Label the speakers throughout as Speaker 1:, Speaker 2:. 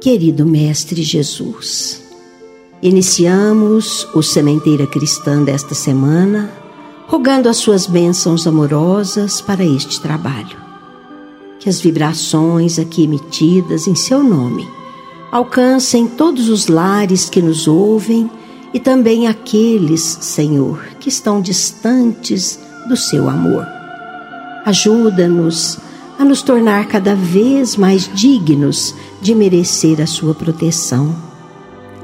Speaker 1: Querido Mestre Jesus, iniciamos o Sementeira Cristã desta semana, rogando as suas bênçãos amorosas para este trabalho. Que as vibrações aqui emitidas em seu nome alcancem todos os lares que nos ouvem e também aqueles, Senhor, que estão distantes do seu amor. Ajuda-nos a nos tornar cada vez mais dignos de merecer a sua proteção.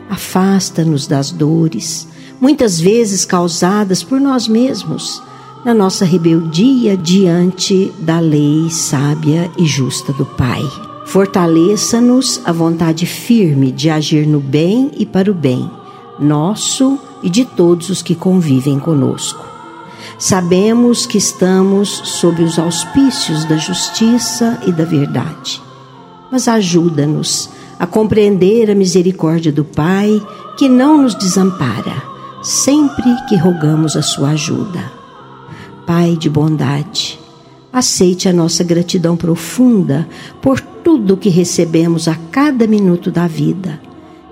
Speaker 1: Afasta-nos das dores, muitas vezes causadas por nós mesmos, na nossa rebeldia diante da lei sábia e justa do Pai. Fortaleça-nos a vontade firme de agir no bem e para o bem, nosso e de todos os que convivem conosco. Sabemos que estamos sob os auspícios da justiça e da verdade. Mas ajuda-nos a compreender a misericórdia do Pai que não nos desampara, sempre que rogamos a sua ajuda. Pai de bondade, aceite a nossa gratidão profunda por tudo que recebemos a cada minuto da vida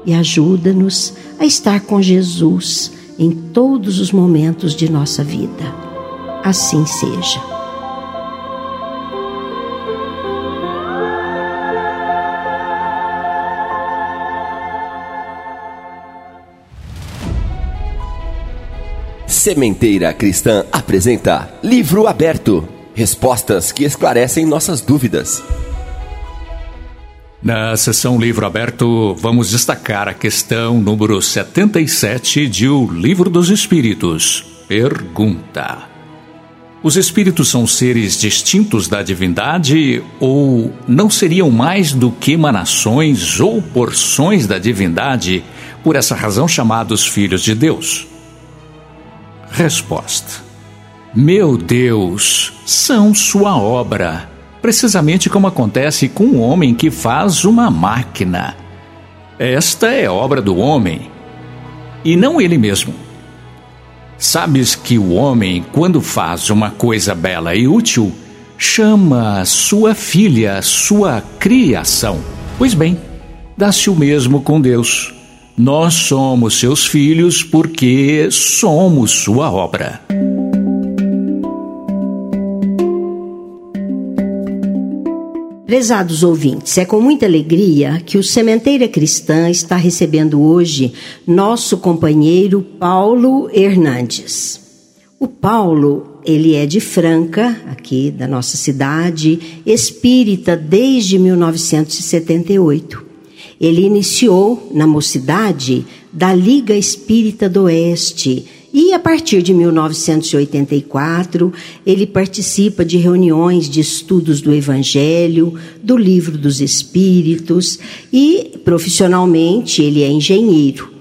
Speaker 1: e ajuda-nos a estar com Jesus em todos os momentos de nossa vida. Assim seja.
Speaker 2: Sementeira Cristã apresenta Livro Aberto Respostas que esclarecem nossas dúvidas.
Speaker 3: Na sessão Livro Aberto, vamos destacar a questão número 77 de O Livro dos Espíritos. Pergunta: Os espíritos são seres distintos da divindade ou não seriam mais do que emanações ou porções da divindade, por essa razão chamados filhos de Deus? Resposta: Meu Deus, são sua obra precisamente como acontece com o homem que faz uma máquina. Esta é obra do homem, e não ele mesmo. Sabes que o homem, quando faz uma coisa bela e útil, chama sua filha sua criação. Pois bem, dá-se o mesmo com Deus. Nós somos seus filhos porque somos sua obra.
Speaker 1: Prezados ouvintes, é com muita alegria que o Sementeira Cristã está recebendo hoje nosso companheiro Paulo Hernandes. O Paulo, ele é de Franca, aqui da nossa cidade, espírita desde 1978. Ele iniciou na mocidade da Liga Espírita do Oeste e a partir de 1984, ele participa de reuniões de estudos do Evangelho, do Livro dos Espíritos e, profissionalmente, ele é engenheiro.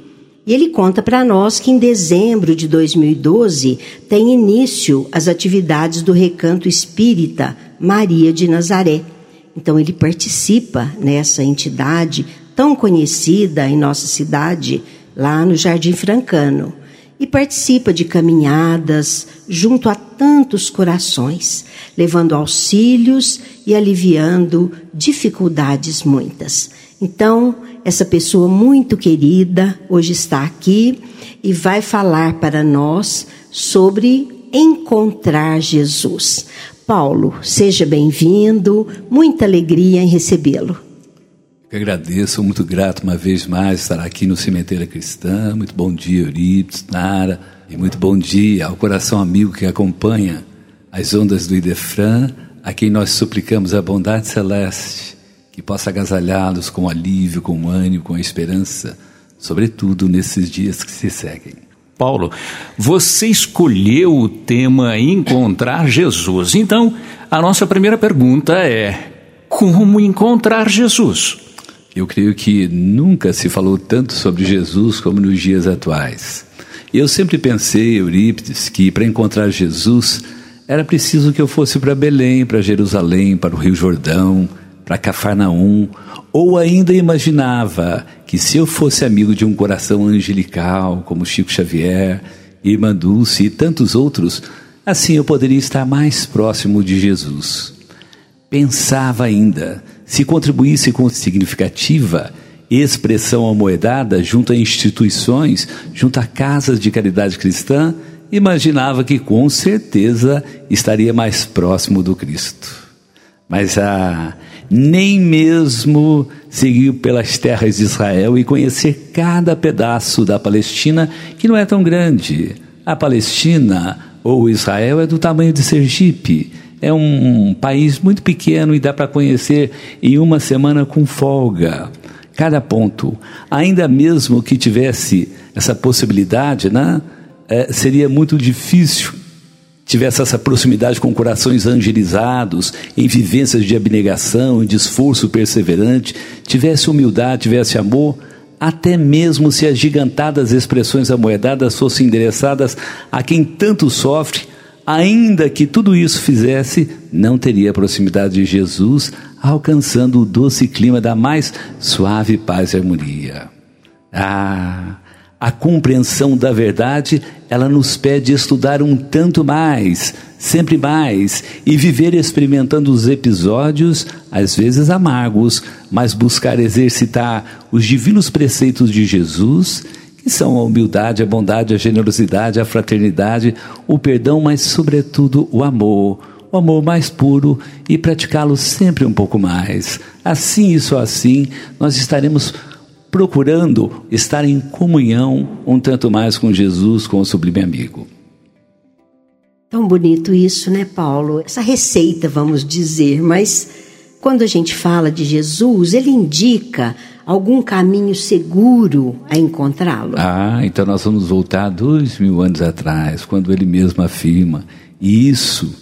Speaker 1: E ele conta para nós que em dezembro de 2012 tem início as atividades do Recanto Espírita Maria de Nazaré. Então ele participa nessa entidade tão conhecida em nossa cidade, lá no Jardim Francano e participa de caminhadas junto a tantos corações, levando auxílios e aliviando dificuldades muitas. Então, essa pessoa muito querida hoje está aqui e vai falar para nós sobre encontrar Jesus. Paulo, seja bem-vindo, muita alegria em recebê-lo.
Speaker 4: Eu agradeço, muito grato uma vez mais estar aqui no Cemitério Cristã. Muito bom dia, Euripides, Nara, e muito bom dia ao coração amigo que acompanha as ondas do Idefran, a quem nós suplicamos a bondade celeste, que possa agasalhá-los com alívio, com ânimo, com esperança, sobretudo nesses dias que se seguem.
Speaker 3: Paulo, você escolheu o tema Encontrar Jesus. Então, a nossa primeira pergunta é: como encontrar Jesus?
Speaker 4: Eu creio que nunca se falou tanto sobre Jesus como nos dias atuais. Eu sempre pensei, Eurípides, que para encontrar Jesus era preciso que eu fosse para Belém, para Jerusalém, para o Rio Jordão, para Cafarnaum, ou ainda imaginava que se eu fosse amigo de um coração angelical, como Chico Xavier, Irmã Dulce e tantos outros, assim eu poderia estar mais próximo de Jesus. Pensava ainda se contribuísse com significativa expressão amoedada junto a instituições, junto a casas de caridade cristã, imaginava que com certeza estaria mais próximo do Cristo. Mas ah, nem mesmo seguir pelas terras de Israel e conhecer cada pedaço da Palestina, que não é tão grande. A Palestina ou Israel é do tamanho de Sergipe é um país muito pequeno e dá para conhecer em uma semana com folga. Cada ponto. Ainda mesmo que tivesse essa possibilidade, né, é, seria muito difícil tivesse essa proximidade com corações angelizados, em vivências de abnegação, de esforço perseverante, tivesse humildade, tivesse amor, até mesmo se as gigantadas expressões amoedadas fossem endereçadas a quem tanto sofre, ainda que tudo isso fizesse, não teria a proximidade de Jesus, alcançando o doce clima da mais suave paz e harmonia. Ah, a compreensão da verdade, ela nos pede estudar um tanto mais, sempre mais, e viver experimentando os episódios, às vezes amargos, mas buscar exercitar os divinos preceitos de Jesus que são a humildade, a bondade, a generosidade, a fraternidade, o perdão, mas, sobretudo, o amor. O amor mais puro e praticá-lo sempre um pouco mais. Assim e só assim nós estaremos procurando estar em comunhão um tanto mais com Jesus, com o sublime amigo.
Speaker 1: Tão bonito isso, né, Paulo? Essa receita, vamos dizer, mas quando a gente fala de Jesus, ele indica algum caminho seguro a encontrá-lo?
Speaker 4: Ah, então nós vamos voltar dois mil anos atrás, quando ele mesmo afirma. Isso,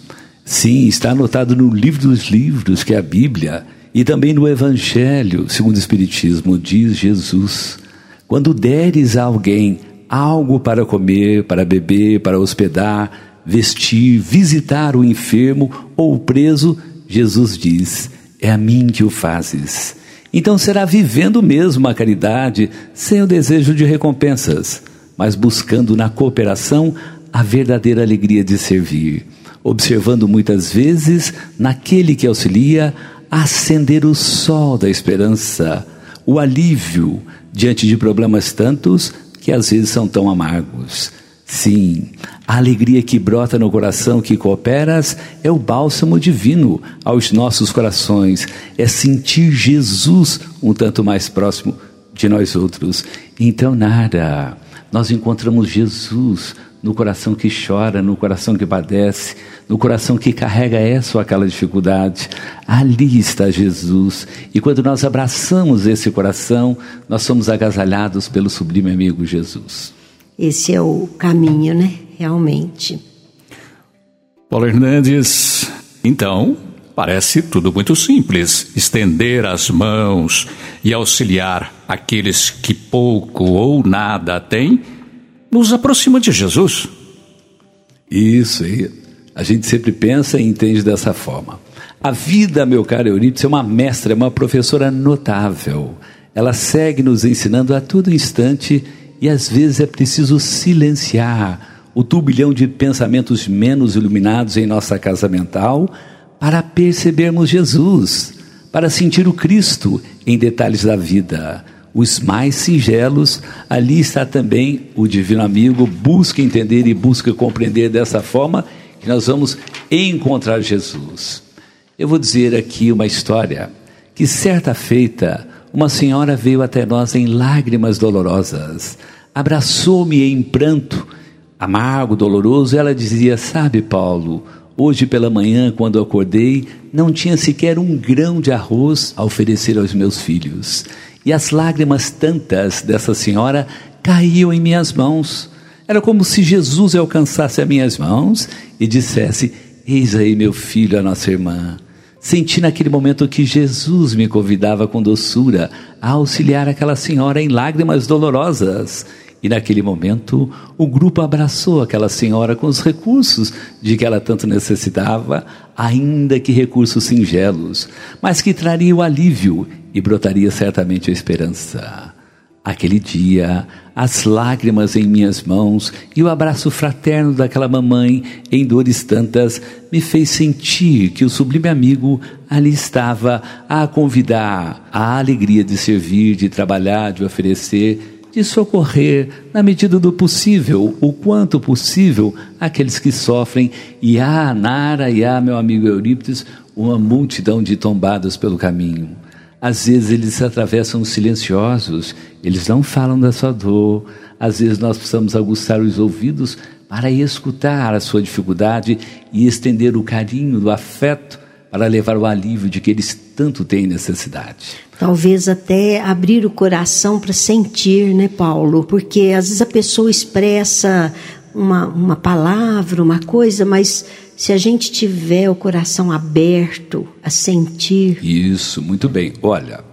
Speaker 4: sim, está anotado no livro dos livros, que é a Bíblia, e também no Evangelho, segundo o Espiritismo, diz Jesus: quando deres a alguém algo para comer, para beber, para hospedar, vestir, visitar o enfermo ou o preso, Jesus diz: é a mim que o fazes. Então será vivendo mesmo a caridade sem o desejo de recompensas, mas buscando na cooperação a verdadeira alegria de servir, observando muitas vezes naquele que auxilia acender o sol da esperança, o alívio diante de problemas tantos que às vezes são tão amargos. Sim, a alegria que brota no coração que cooperas é o bálsamo divino aos nossos corações, é sentir Jesus um tanto mais próximo de nós outros. Então, nada, nós encontramos Jesus no coração que chora, no coração que padece, no coração que carrega essa ou aquela dificuldade. Ali está Jesus. E quando nós abraçamos esse coração, nós somos agasalhados pelo sublime amigo Jesus.
Speaker 1: Esse é o caminho, né? Realmente.
Speaker 3: Paulo Hernandes, então, parece tudo muito simples. Estender as mãos e auxiliar aqueles que pouco ou nada têm, nos aproxima de Jesus.
Speaker 4: Isso, aí. A gente sempre pensa e entende dessa forma. A vida, meu caro Eurípides, é uma mestra, é uma professora notável. Ela segue nos ensinando a todo instante e às vezes é preciso silenciar o turbilhão de pensamentos menos iluminados em nossa casa mental para percebermos Jesus, para sentir o Cristo em detalhes da vida. Os mais singelos, ali está também o Divino Amigo, busca entender e busca compreender dessa forma que nós vamos encontrar Jesus. Eu vou dizer aqui uma história que certa feita uma senhora veio até nós em lágrimas dolorosas, abraçou-me em pranto, amargo, doloroso. Ela dizia: Sabe, Paulo, hoje pela manhã, quando acordei, não tinha sequer um grão de arroz a oferecer aos meus filhos. E as lágrimas tantas dessa senhora caíam em minhas mãos. Era como se Jesus alcançasse as minhas mãos e dissesse: Eis aí meu filho, a nossa irmã. Senti naquele momento que Jesus me convidava com doçura a auxiliar aquela senhora em lágrimas dolorosas. E naquele momento, o grupo abraçou aquela senhora com os recursos de que ela tanto necessitava, ainda que recursos singelos, mas que traria o alívio e brotaria certamente a esperança. Aquele dia, as lágrimas em minhas mãos e o abraço fraterno daquela mamãe em dores tantas me fez sentir que o sublime amigo ali estava a convidar a alegria de servir, de trabalhar, de oferecer, de socorrer na medida do possível, o quanto possível, aqueles que sofrem. E há, Nara, e há, meu amigo Eurípides, uma multidão de tombados pelo caminho. Às vezes eles atravessam silenciosos, eles não falam da sua dor. Às vezes nós precisamos aguçar os ouvidos para escutar a sua dificuldade e estender o carinho, o afeto para levar o alívio de que eles tanto têm necessidade.
Speaker 1: Talvez até abrir o coração para sentir, né, Paulo? Porque às vezes a pessoa expressa uma, uma palavra, uma coisa, mas se a gente tiver o coração aberto a sentir.
Speaker 4: Isso, muito bem. Olha,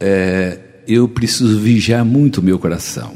Speaker 4: é, eu preciso vigiar muito o meu coração,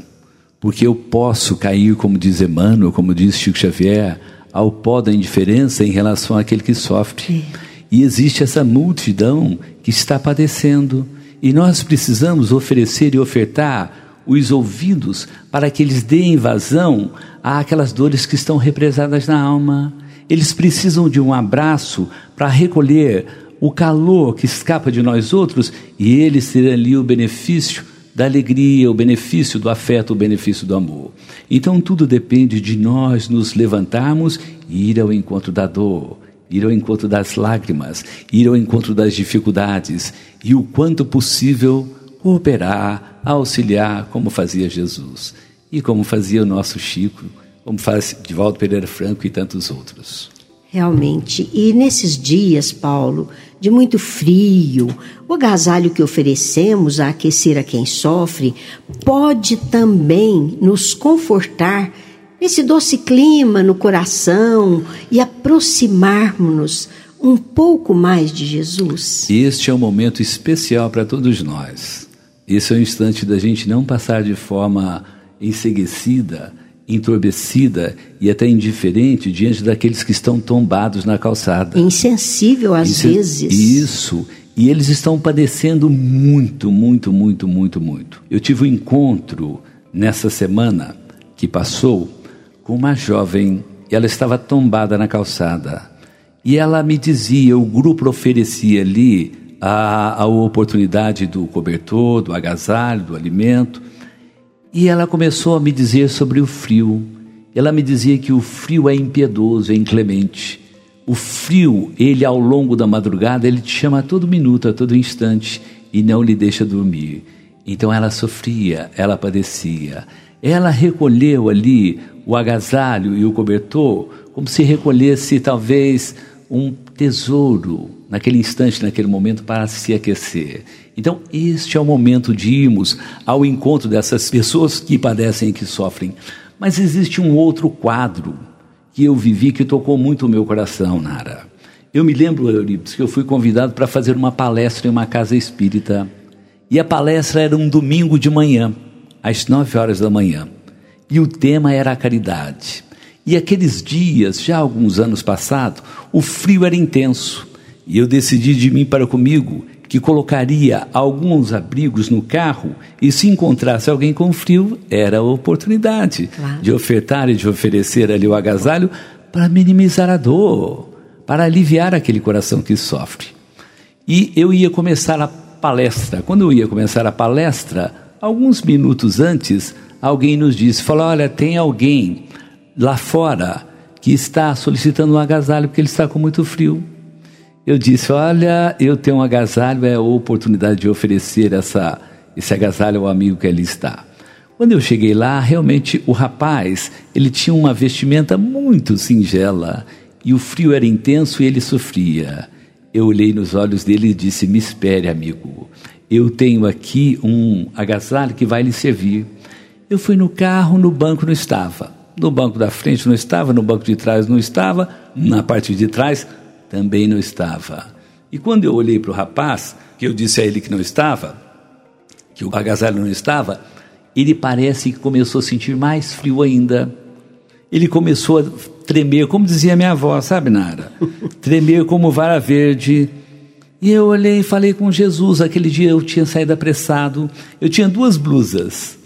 Speaker 4: porque eu posso cair, como diz Emmanuel, como diz Chico Xavier, ao pó da indiferença em relação àquele que sofre. É. E existe essa multidão que está padecendo. E nós precisamos oferecer e ofertar os ouvidos para que eles deem vazão àquelas dores que estão represadas na alma eles precisam de um abraço para recolher o calor que escapa de nós outros e eles terem ali o benefício da alegria, o benefício do afeto, o benefício do amor. Então tudo depende de nós nos levantarmos e ir ao encontro da dor, ir ao encontro das lágrimas, ir ao encontro das dificuldades e o quanto possível cooperar, auxiliar, como fazia Jesus e como fazia o nosso Chico como faz Divaldo Pereira Franco e tantos outros.
Speaker 1: Realmente. E nesses dias, Paulo, de muito frio, o agasalho que oferecemos a aquecer a quem sofre pode também nos confortar nesse doce clima no coração e aproximarmos-nos um pouco mais de Jesus.
Speaker 4: Este é um momento especial para todos nós. Esse é o instante da gente não passar de forma enseguecida entorpecida e até indiferente diante daqueles que estão tombados na calçada.
Speaker 1: Insensível às
Speaker 4: Isso,
Speaker 1: vezes.
Speaker 4: Isso. E eles estão padecendo muito, muito, muito, muito, muito. Eu tive um encontro nessa semana que passou com uma jovem, ela estava tombada na calçada. E ela me dizia, o grupo oferecia ali a, a oportunidade do cobertor, do agasalho, do alimento. E ela começou a me dizer sobre o frio. Ela me dizia que o frio é impiedoso, é inclemente. O frio, ele ao longo da madrugada, ele te chama a todo minuto, a todo instante e não lhe deixa dormir. Então ela sofria, ela padecia. Ela recolheu ali o agasalho e o cobertor como se recolhesse talvez um tesouro naquele instante, naquele momento, para se aquecer. Então, este é o momento de irmos ao encontro dessas pessoas que padecem e que sofrem. Mas existe um outro quadro que eu vivi que tocou muito o meu coração, Nara. Eu me lembro, Eurípides, que eu fui convidado para fazer uma palestra em uma casa espírita. E a palestra era um domingo de manhã, às nove horas da manhã. E o tema era a caridade. E aqueles dias, já alguns anos passados, o frio era intenso. E eu decidi de mim para comigo que colocaria alguns abrigos no carro e se encontrasse alguém com frio, era a oportunidade claro. de ofertar e de oferecer ali o agasalho para minimizar a dor, para aliviar aquele coração que sofre. E eu ia começar a palestra. Quando eu ia começar a palestra, alguns minutos antes, alguém nos disse, falou, olha, tem alguém lá fora que está solicitando um agasalho porque ele está com muito frio. Eu disse: Olha, eu tenho um agasalho, é a oportunidade de oferecer essa, esse agasalho ao amigo que ali está. Quando eu cheguei lá, realmente o rapaz, ele tinha uma vestimenta muito singela e o frio era intenso e ele sofria. Eu olhei nos olhos dele e disse: Me espere, amigo. Eu tenho aqui um agasalho que vai lhe servir. Eu fui no carro, no banco não estava. No banco da frente não estava, no banco de trás não estava, na parte de trás também não estava. E quando eu olhei para o rapaz, que eu disse a ele que não estava, que o agasalho não estava, ele parece que começou a sentir mais frio ainda. Ele começou a tremer, como dizia minha avó, sabe, Nara? tremer como vara verde. E eu olhei e falei com Jesus. Aquele dia eu tinha saído apressado. Eu tinha duas blusas.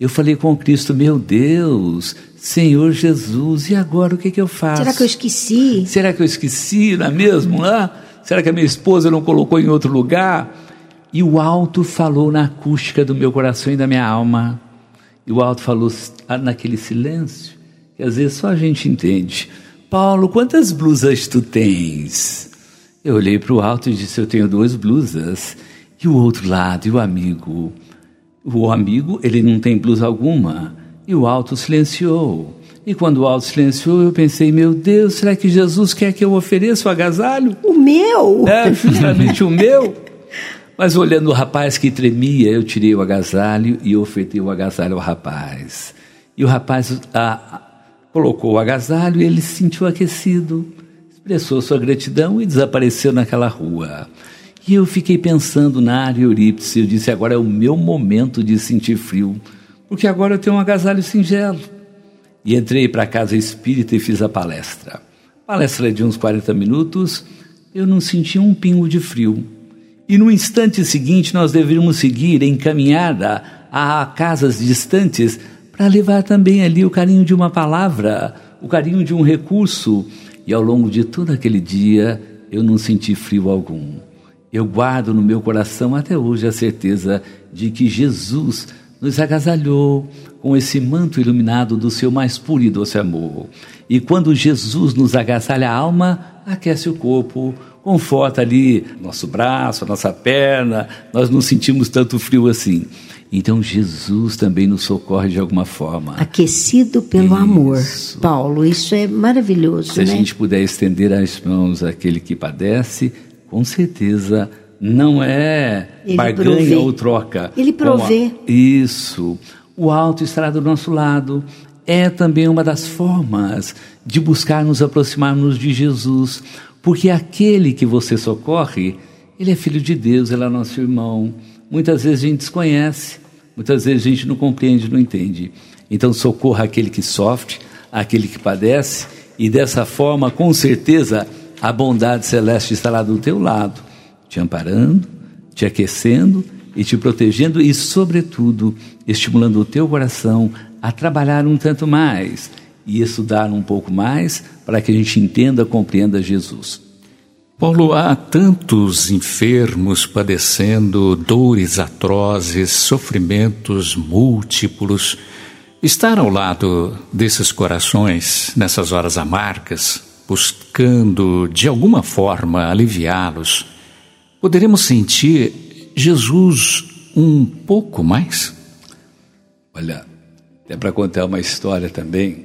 Speaker 4: Eu falei com Cristo, meu Deus, Senhor Jesus, e agora o que, que eu faço?
Speaker 1: Será que eu esqueci?
Speaker 4: Será que eu esqueci, não é mesmo? Lá? Será que a minha esposa não colocou em outro lugar? E o alto falou na acústica do meu coração e da minha alma. E o alto falou naquele silêncio, que às vezes só a gente entende. Paulo, quantas blusas tu tens? Eu olhei para o alto e disse: Eu tenho duas blusas. E o outro lado, e o amigo? O amigo, ele não tem blusa alguma. E o alto silenciou. E quando o alto silenciou, eu pensei, meu Deus, será que Jesus quer que eu ofereça o agasalho?
Speaker 1: O meu?
Speaker 4: É, justamente o meu. Mas olhando o rapaz que tremia, eu tirei o agasalho e ofertei o agasalho ao rapaz. E o rapaz a, colocou o agasalho e ele se sentiu aquecido, expressou sua gratidão e desapareceu naquela rua. E eu fiquei pensando na área Eurípice, eu disse, agora é o meu momento de sentir frio porque agora eu tenho um agasalho singelo. E entrei para a casa espírita e fiz a palestra. Palestra de uns 40 minutos, eu não senti um pingo de frio. E no instante seguinte, nós deveríamos seguir encaminhada a casas distantes para levar também ali o carinho de uma palavra, o carinho de um recurso. E ao longo de todo aquele dia, eu não senti frio algum. Eu guardo no meu coração até hoje a certeza de que Jesus nos agasalhou com esse manto iluminado do seu mais puro e doce amor. E quando Jesus nos agasalha a alma, aquece o corpo, conforta ali nosso braço, nossa perna, nós não sentimos tanto frio assim. Então Jesus também nos socorre de alguma forma.
Speaker 1: Aquecido pelo isso. amor. Paulo, isso é maravilhoso.
Speaker 4: Se
Speaker 1: né?
Speaker 4: a gente puder estender as mãos àquele que padece, com certeza não é Ele barganha provê. ou troca.
Speaker 1: Ele provê.
Speaker 4: A... Isso. O alto estará do nosso lado. É também uma das formas de buscar nos aproximarmos de Jesus, porque aquele que você socorre, ele é filho de Deus, ele é nosso irmão. Muitas vezes a gente desconhece, muitas vezes a gente não compreende, não entende. Então socorra aquele que sofre, aquele que padece, e dessa forma, com certeza, a bondade celeste estará do teu lado te amparando, te aquecendo e te protegendo e, sobretudo, estimulando o teu coração a trabalhar um tanto mais e estudar um pouco mais para que a gente entenda, compreenda Jesus.
Speaker 3: Paulo, há tantos enfermos padecendo dores atrozes, sofrimentos múltiplos. Estar ao lado desses corações nessas horas amargas, buscando de alguma forma aliviá-los, Poderemos sentir Jesus um pouco mais?
Speaker 4: Olha, é para contar uma história também.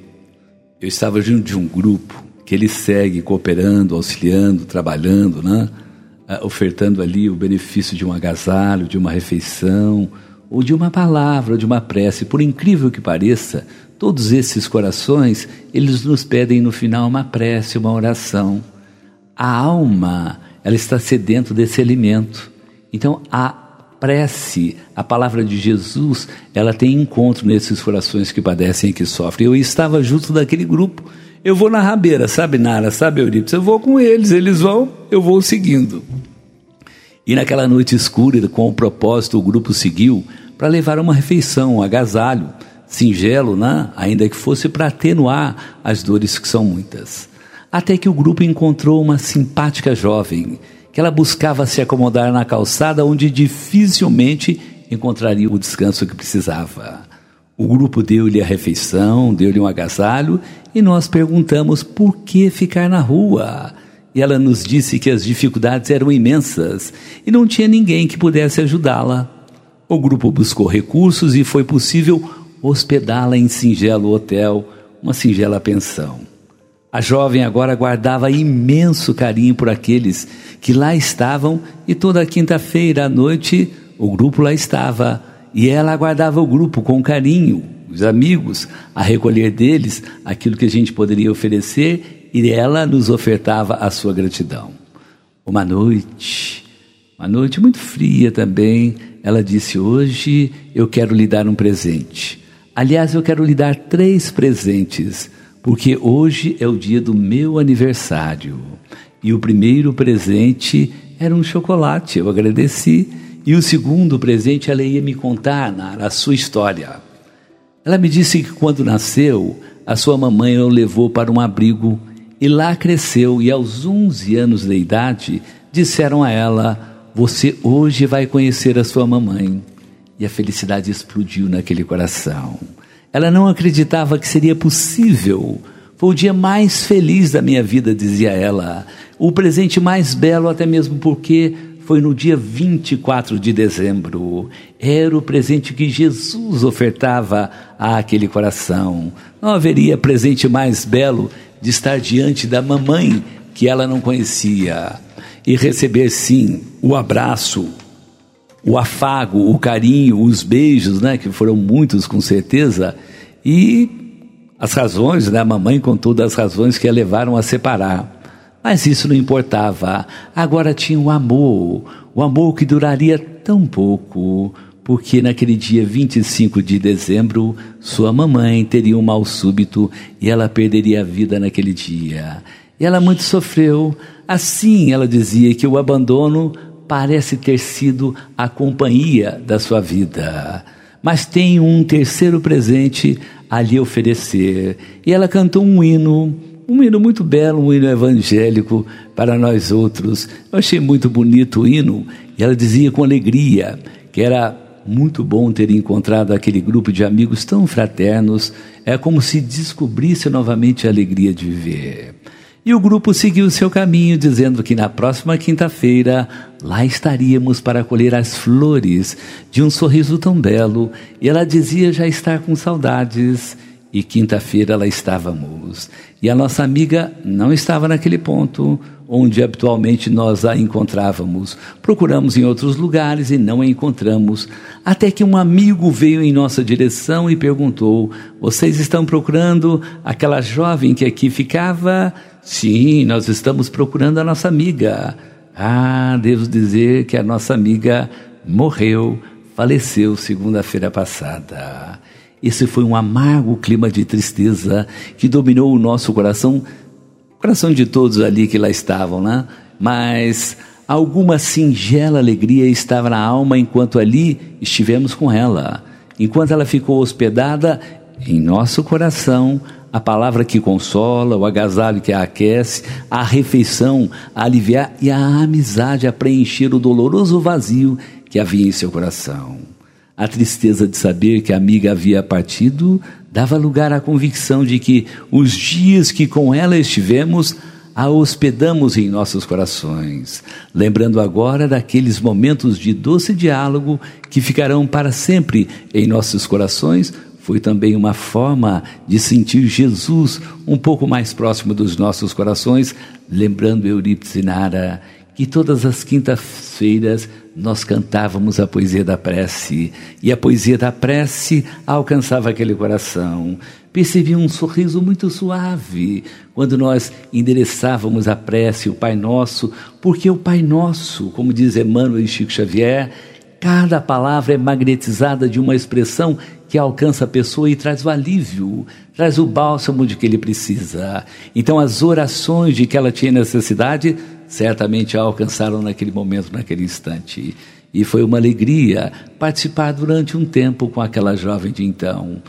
Speaker 4: Eu estava junto de um grupo que ele segue cooperando, auxiliando, trabalhando, né? Ah, ofertando ali o benefício de um agasalho, de uma refeição, ou de uma palavra, de uma prece. Por incrível que pareça, todos esses corações, eles nos pedem no final uma prece, uma oração. A alma ela está sedento desse alimento. Então, a prece, a palavra de Jesus, ela tem encontro nesses corações que padecem e que sofrem. Eu estava junto daquele grupo. Eu vou na rabeira, sabe, Nara, sabe, Eurípides? Eu vou com eles, eles vão, eu vou seguindo. E naquela noite escura, com o propósito, o grupo seguiu para levar uma refeição, um agasalho, singelo, né? ainda que fosse para atenuar as dores que são muitas até que o grupo encontrou uma simpática jovem que ela buscava se acomodar na calçada onde dificilmente encontraria o descanso que precisava. O grupo deu-lhe a refeição, deu-lhe um agasalho e nós perguntamos por que ficar na rua. e ela nos disse que as dificuldades eram imensas e não tinha ninguém que pudesse ajudá-la. O grupo buscou recursos e foi possível hospedá-la em singelo hotel, uma singela pensão. A jovem agora guardava imenso carinho por aqueles que lá estavam e toda quinta-feira à noite o grupo lá estava e ela aguardava o grupo com carinho, os amigos, a recolher deles aquilo que a gente poderia oferecer e ela nos ofertava a sua gratidão. Uma noite, uma noite muito fria também, ela disse: Hoje eu quero lhe dar um presente. Aliás, eu quero lhe dar três presentes, porque hoje é o dia do meu aniversário. E o primeiro presente era um chocolate, eu agradeci. E o segundo presente ela ia me contar a sua história. Ela me disse que quando nasceu, a sua mamãe o levou para um abrigo e lá cresceu. E aos 11 anos de idade, disseram a ela: Você hoje vai conhecer a sua mamãe e a felicidade explodiu naquele coração. Ela não acreditava que seria possível. Foi o dia mais feliz da minha vida, dizia ela. O presente mais belo, até mesmo porque foi no dia 24 de dezembro. Era o presente que Jesus ofertava àquele coração. Não haveria presente mais belo de estar diante da mamãe que ela não conhecia e receber, sim, o abraço, o afago, o carinho, os beijos, né, que foram muitos com certeza, e as razões, né, a mamãe com todas as razões que a levaram a separar. Mas isso não importava. Agora tinha o amor, o amor que duraria tão pouco, porque naquele dia 25 de dezembro, sua mamãe teria um mal súbito e ela perderia a vida naquele dia. E ela muito sofreu. Assim, ela dizia que o abandono parece ter sido a companhia da sua vida. Mas tem um terceiro presente a lhe oferecer. E ela cantou um hino, um hino muito belo, um hino evangélico para nós outros. Eu achei muito bonito o hino. E ela dizia com alegria que era muito bom ter encontrado aquele grupo de amigos tão fraternos. É como se descobrisse novamente a alegria de viver. E o grupo seguiu seu caminho, dizendo que na próxima quinta-feira lá estaríamos para colher as flores de um sorriso tão belo. E ela dizia já estar com saudades. E quinta-feira lá estávamos. E a nossa amiga não estava naquele ponto onde habitualmente nós a encontrávamos. Procuramos em outros lugares e não a encontramos, até que um amigo veio em nossa direção e perguntou: Vocês estão procurando aquela jovem que aqui ficava? Sim, nós estamos procurando a nossa amiga. Ah, devo dizer que a nossa amiga morreu, faleceu segunda-feira passada. Esse foi um amargo clima de tristeza que dominou o nosso coração, coração de todos ali que lá estavam, né? Mas alguma singela alegria estava na alma enquanto ali estivemos com ela. Enquanto ela ficou hospedada em nosso coração, a palavra que consola, o agasalho que a aquece, a refeição a aliviar e a amizade a preencher o doloroso vazio que havia em seu coração. A tristeza de saber que a amiga havia partido dava lugar à convicção de que os dias que com ela estivemos a hospedamos em nossos corações, lembrando agora daqueles momentos de doce diálogo que ficarão para sempre em nossos corações foi também uma forma de sentir Jesus um pouco mais próximo dos nossos corações, lembrando Eurípides Nara que todas as quintas-feiras nós cantávamos a poesia da prece, e a poesia da prece alcançava aquele coração. Percebi um sorriso muito suave quando nós endereçávamos a prece, o Pai Nosso, porque o Pai Nosso, como diz Emmanuel e Chico Xavier, cada palavra é magnetizada de uma expressão que alcança a pessoa e traz o alívio, traz o bálsamo de que ele precisa. Então, as orações de que ela tinha necessidade, certamente a alcançaram naquele momento, naquele instante. E foi uma alegria participar durante um tempo com aquela jovem de então.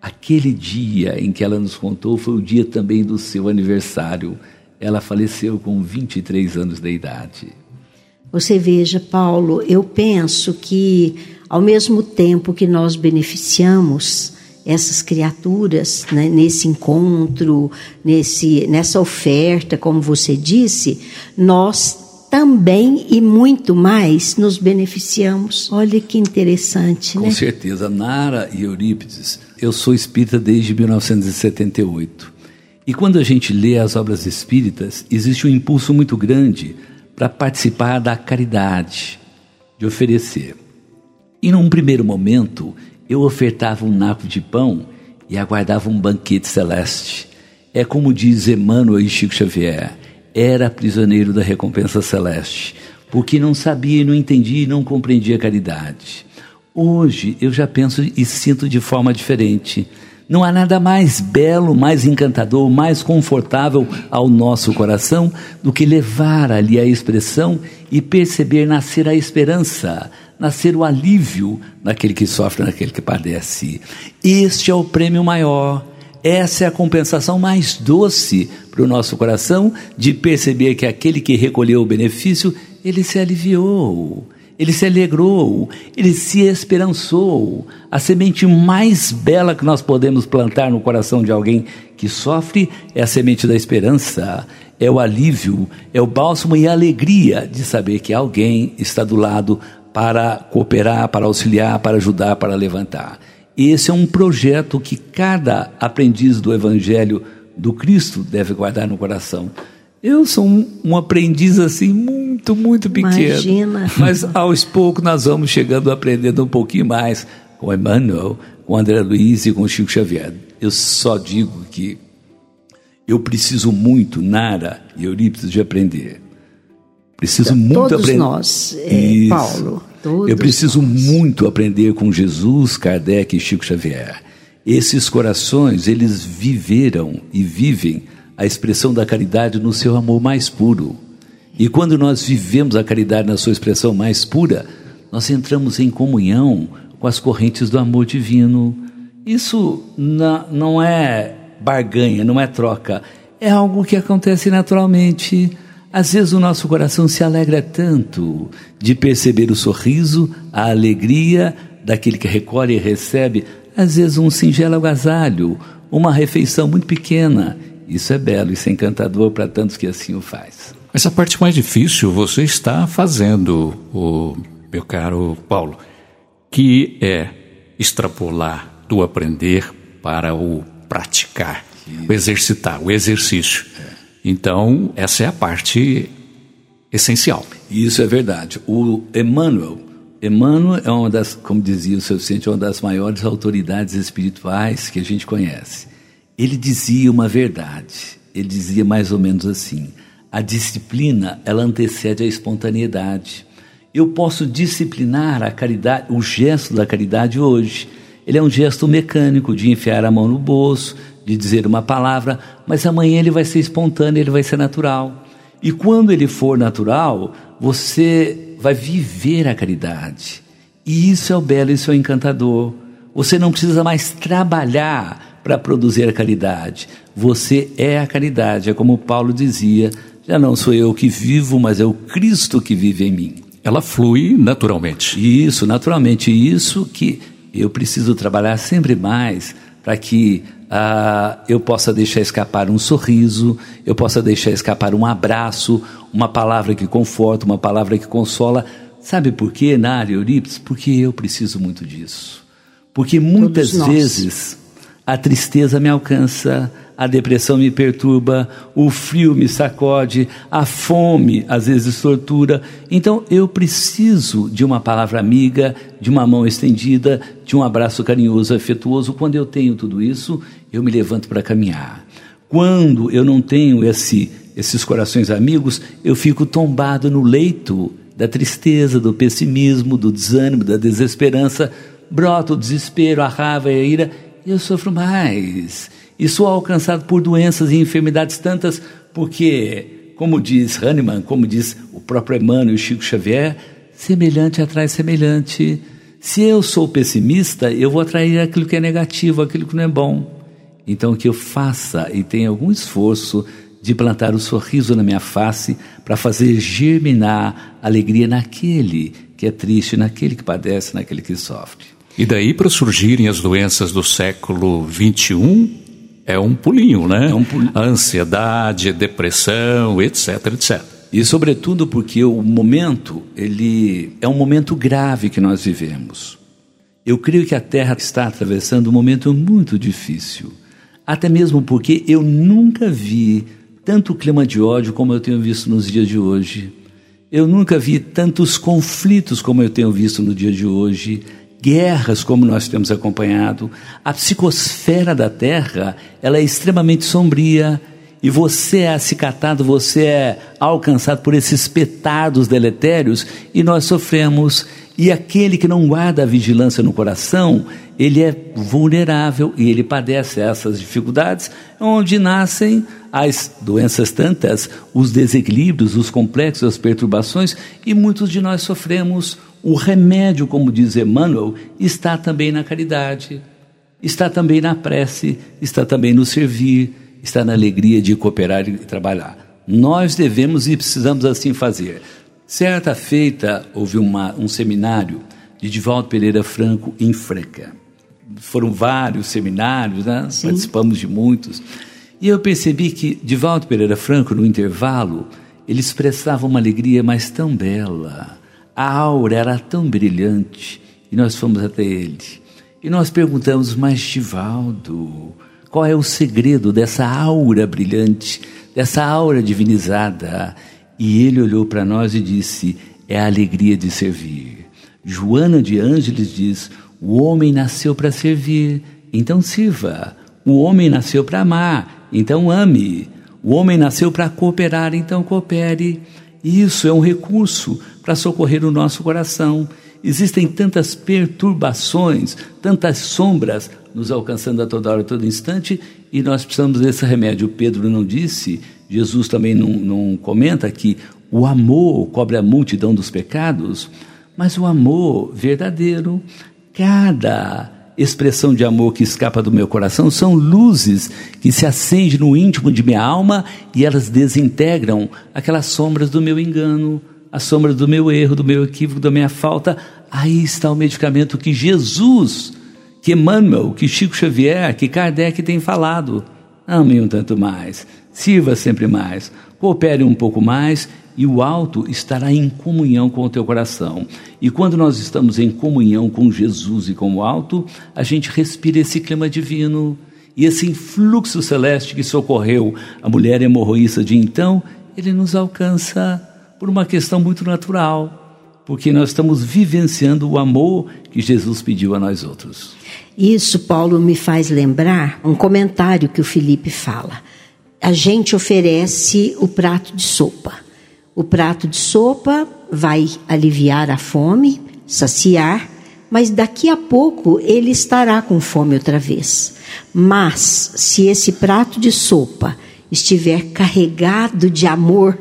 Speaker 4: Aquele dia em que ela nos contou foi o dia também do seu aniversário. Ela faleceu com 23 anos de idade.
Speaker 1: Você veja, Paulo, eu penso que ao mesmo tempo que nós beneficiamos essas criaturas né, nesse encontro, nesse, nessa oferta, como você disse, nós também e muito mais nos beneficiamos. Olha que interessante,
Speaker 4: Com
Speaker 1: né?
Speaker 4: Com certeza. Nara e Eurípides, eu sou espírita desde 1978. E quando a gente lê as obras espíritas, existe um impulso muito grande para participar da caridade, de oferecer. E num primeiro momento, eu ofertava um naco de pão e aguardava um banquete celeste. É como diz Emmanuel e Chico Xavier era prisioneiro da recompensa celeste, porque não sabia, não entendia e não compreendia a caridade. Hoje eu já penso e sinto de forma diferente. Não há nada mais belo, mais encantador, mais confortável ao nosso coração do que levar ali a expressão e perceber nascer a esperança, nascer o alívio naquele que sofre, naquele que padece. Este é o prêmio maior. Essa é a compensação mais doce para o nosso coração de perceber que aquele que recolheu o benefício, ele se aliviou, ele se alegrou, ele se esperançou. A semente mais bela que nós podemos plantar no coração de alguém que sofre é a semente da esperança, é o alívio, é o bálsamo e a alegria de saber que alguém está do lado para cooperar, para auxiliar, para ajudar, para levantar. Esse é um projeto que cada aprendiz do Evangelho do Cristo deve guardar no coração. Eu sou um, um aprendiz assim muito, muito pequeno.
Speaker 1: Imagina.
Speaker 4: Mas aos poucos nós vamos chegando aprendendo um pouquinho mais com Emmanuel, com André Luiz e com Chico Xavier. Eu só digo que eu preciso muito, Nara e Eurípides, de aprender. Preciso
Speaker 1: Todos
Speaker 4: muito aprender.
Speaker 1: Todos nós, é, Paulo. Todos
Speaker 4: eu preciso
Speaker 1: nós.
Speaker 4: muito aprender com Jesus, Kardec e Chico Xavier. Esses corações, eles viveram e vivem a expressão da caridade no seu amor mais puro. E quando nós vivemos a caridade na sua expressão mais pura, nós entramos em comunhão com as correntes do amor divino. Isso não é barganha, não é troca, é algo que acontece naturalmente. Às vezes o nosso coração se alegra tanto de perceber o sorriso, a alegria daquele que recolhe e recebe, às vezes um singelo agasalho, uma refeição muito pequena. Isso é belo, isso é encantador para tantos que assim o faz.
Speaker 3: Essa parte mais difícil você está fazendo, o meu caro Paulo, que é extrapolar do aprender para o praticar, o exercitar, o exercício. Então, essa é a parte essencial.
Speaker 4: Isso é verdade. O Emmanuel, Emmanuel é uma das, como dizia o seu Vicente, uma das maiores autoridades espirituais que a gente conhece. Ele dizia uma verdade. Ele dizia mais ou menos assim: a disciplina ela antecede a espontaneidade. Eu posso disciplinar a caridade, o gesto da caridade hoje. Ele é um gesto mecânico de enfiar a mão no bolso, de dizer uma palavra, mas amanhã ele vai ser espontâneo, ele vai ser natural. E quando ele for natural, você vai viver a caridade. E isso é o belo, isso é o encantador. Você não precisa mais trabalhar para produzir a caridade. Você é a caridade. É como Paulo dizia: já não sou eu que vivo, mas é o Cristo que vive em mim.
Speaker 3: Ela flui naturalmente.
Speaker 4: Isso, naturalmente. Isso que eu preciso trabalhar sempre mais para que ah, eu possa deixar escapar um sorriso, eu possa deixar escapar um abraço, uma palavra que conforta, uma palavra que consola. Sabe por quê, Nária Eurípides? Porque eu preciso muito disso. Porque muitas vezes a tristeza me alcança, a depressão me perturba, o frio me sacode, a fome às vezes tortura. Então eu preciso de uma palavra amiga, de uma mão estendida, de um abraço carinhoso, afetuoso. Quando eu tenho tudo isso, eu me levanto para caminhar. Quando eu não tenho esse, esses corações amigos, eu fico tombado no leito da tristeza, do pessimismo, do desânimo, da desesperança. Brota o desespero, a raiva e a ira, e eu sofro mais e sou alcançado por doenças e enfermidades tantas, porque, como diz Hahnemann, como diz o próprio Emmanuel e Chico Xavier, semelhante atrai semelhante. Se eu sou pessimista, eu vou atrair aquilo que é negativo, aquilo que não é bom. Então, que eu faça e tenha algum esforço de plantar o um sorriso na minha face para fazer germinar alegria naquele que é triste, naquele que padece, naquele que sofre.
Speaker 3: E daí para surgirem as doenças do século XXI, é um pulinho, né? É um pulinho. Ansiedade, depressão, etc, etc.
Speaker 4: E sobretudo porque o momento, ele é um momento grave que nós vivemos. Eu creio que a Terra está atravessando um momento muito difícil. Até mesmo porque eu nunca vi tanto clima de ódio como eu tenho visto nos dias de hoje. Eu nunca vi tantos conflitos como eu tenho visto no dia de hoje guerras como nós temos acompanhado, a psicosfera da Terra, ela é extremamente sombria, e você é acicatado, você é alcançado por esses petardos deletérios, e nós sofremos. E aquele que não guarda a vigilância no coração, ele é vulnerável e ele padece essas dificuldades, onde nascem as doenças tantas, os desequilíbrios, os complexos, as perturbações, e muitos de nós sofremos o remédio, como diz Emmanuel, está também na caridade, está também na prece, está também no servir, está na alegria de cooperar e trabalhar. Nós devemos e precisamos assim fazer. Certa feita, houve uma, um seminário de Divaldo Pereira Franco em Franca. Foram vários seminários, né? participamos de muitos. E eu percebi que Divaldo Pereira Franco, no intervalo, ele expressava uma alegria mais tão bela, a aura era tão brilhante e nós fomos até ele. E nós perguntamos, mas Divaldo, qual é o segredo dessa aura brilhante, dessa aura divinizada? E ele olhou para nós e disse: é a alegria de servir. Joana de Ângeles diz: o homem nasceu para servir, então sirva. O homem nasceu para amar, então ame. O homem nasceu para cooperar, então coopere. Isso é um recurso para socorrer o nosso coração. Existem tantas perturbações, tantas sombras nos alcançando a toda hora, a todo instante, e nós precisamos desse remédio. Pedro não disse, Jesus também não, não comenta que o amor cobre a multidão dos pecados, mas o amor verdadeiro, cada expressão de amor que escapa do meu coração são luzes que se acendem no íntimo de minha alma e elas desintegram aquelas sombras do meu engano, as sombras do meu erro, do meu equívoco, da minha falta. Aí está o medicamento que Jesus, que Emmanuel, que Chico Xavier, que Kardec tem falado. Ame um tanto mais, sirva sempre mais, coopere um pouco mais e o alto estará em comunhão com o teu coração. E quando nós estamos em comunhão com Jesus e com o alto, a gente respira esse clima divino e esse influxo celeste que socorreu a mulher hemorroísta de então, ele nos alcança por uma questão muito natural, porque nós estamos vivenciando o amor que Jesus pediu a nós outros.
Speaker 1: Isso, Paulo, me faz lembrar um comentário que o Felipe fala. A gente oferece o prato de sopa o prato de sopa vai aliviar a fome, saciar, mas daqui a pouco ele estará com fome outra vez. Mas se esse prato de sopa estiver carregado de amor,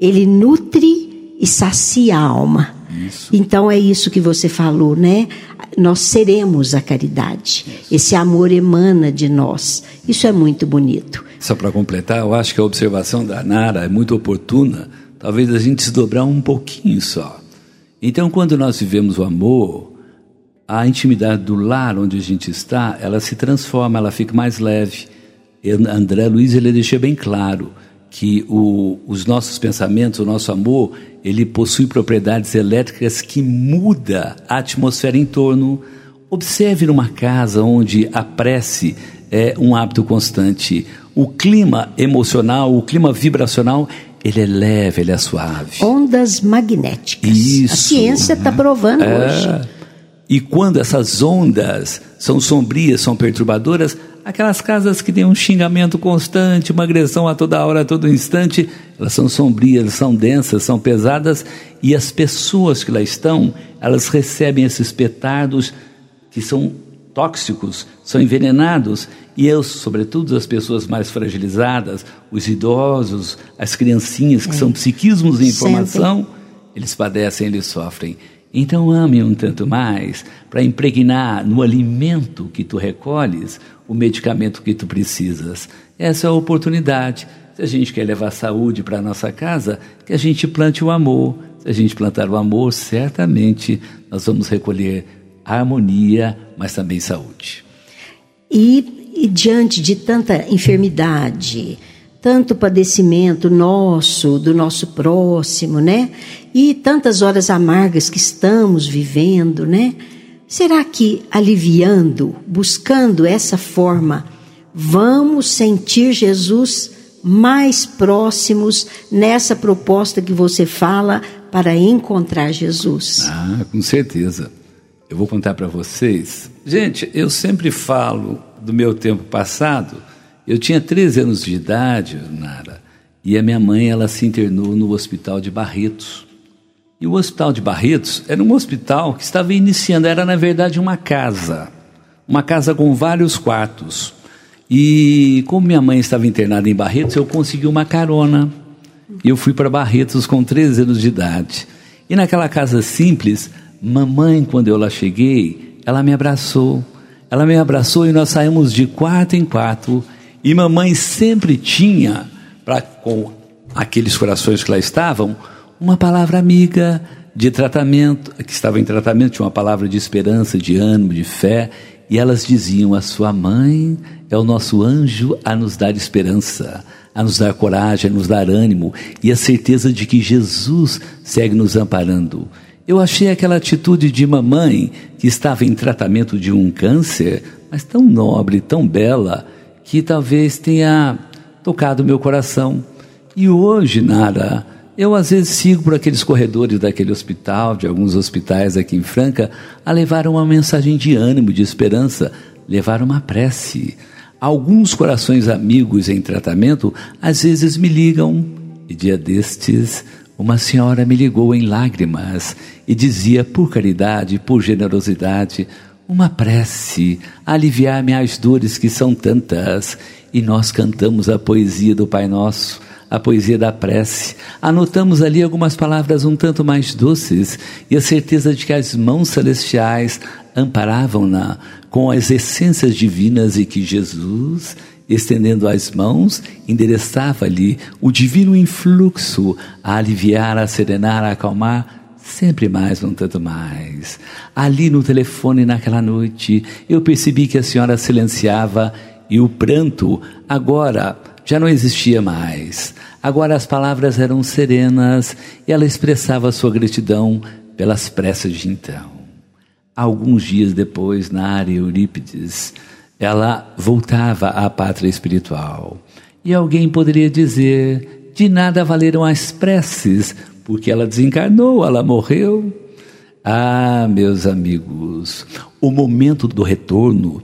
Speaker 1: ele nutre e sacia a alma. Isso. Então é isso que você falou, né? Nós seremos a caridade. Isso. Esse amor emana de nós. Isso é muito bonito.
Speaker 4: Só para completar, eu acho que a observação da Nara é muito oportuna talvez a gente desdobrar um pouquinho só. Então, quando nós vivemos o amor, a intimidade do lar onde a gente está, ela se transforma, ela fica mais leve. André Luiz ele deixa bem claro que o, os nossos pensamentos, o nosso amor, ele possui propriedades elétricas que muda a atmosfera em torno. Observe numa casa onde a prece é um hábito constante. O clima emocional, o clima vibracional ele é leve, ele é suave.
Speaker 1: Ondas magnéticas.
Speaker 4: Isso.
Speaker 1: A ciência está provando é. hoje.
Speaker 4: E quando essas ondas são sombrias, são perturbadoras, aquelas casas que têm um xingamento constante, uma agressão a toda hora, a todo instante, elas são sombrias, são densas, são pesadas, e as pessoas que lá estão, elas recebem esses petardos que são tóxicos, são envenenados, e eu, sobretudo as pessoas mais fragilizadas, os idosos, as criancinhas que é. são psiquismos em formação, eles padecem, eles sofrem. Então ame um tanto mais para impregnar no alimento que tu recolhes o medicamento que tu precisas. Essa é a oportunidade. Se a gente quer levar saúde para a nossa casa, que a gente plante o amor. Se a gente plantar o amor, certamente nós vamos recolher harmonia, mas também saúde.
Speaker 1: E, e diante de tanta enfermidade, tanto padecimento nosso, do nosso próximo, né? E tantas horas amargas que estamos vivendo, né? Será que aliviando, buscando essa forma, vamos sentir Jesus mais próximos nessa proposta que você fala para encontrar Jesus?
Speaker 4: Ah, com certeza. Eu vou contar para vocês. Gente, eu sempre falo do meu tempo passado. Eu tinha 13 anos de idade, Nara, e a minha mãe ela se internou no hospital de Barretos. E o Hospital de Barretos era um hospital que estava iniciando, era na verdade uma casa, uma casa com vários quartos. E como minha mãe estava internada em Barretos, eu consegui uma carona. E eu fui para Barretos com 13 anos de idade. E naquela casa simples, mamãe, quando eu lá cheguei, ela me abraçou. Ela me abraçou e nós saímos de quarto em quarto. E mamãe sempre tinha, para com aqueles corações que lá estavam, uma palavra amiga de tratamento, que estava em tratamento, tinha uma palavra de esperança, de ânimo, de fé, e elas diziam: A sua mãe é o nosso anjo a nos dar esperança, a nos dar coragem, a nos dar ânimo e a certeza de que Jesus segue nos amparando. Eu achei aquela atitude de mamãe que estava em tratamento de um câncer, mas tão nobre, tão bela, que talvez tenha tocado meu coração. E hoje, Nara, eu às vezes sigo por aqueles corredores daquele hospital, de alguns hospitais aqui em Franca, a levar uma mensagem de ânimo, de esperança, levar uma prece. Alguns corações amigos em tratamento às vezes me ligam, e dia destes, uma senhora me ligou em lágrimas e dizia, por caridade, por generosidade, uma prece, aliviar-me as dores que são tantas. E nós cantamos a poesia do Pai Nosso a poesia da prece. Anotamos ali algumas palavras um tanto mais doces e a certeza de que as mãos celestiais amparavam-na com as essências divinas e que Jesus, estendendo as mãos, endereçava-lhe o divino influxo a aliviar, a serenar, a acalmar sempre mais, um tanto mais. Ali no telefone naquela noite, eu percebi que a senhora silenciava e o pranto agora já não existia mais. Agora as palavras eram serenas e ela expressava sua gratidão pelas preces de então. Alguns dias depois, na área Eurípides, ela voltava à pátria espiritual. E alguém poderia dizer: de nada valeram as preces, porque ela desencarnou, ela morreu. Ah, meus amigos, o momento do retorno,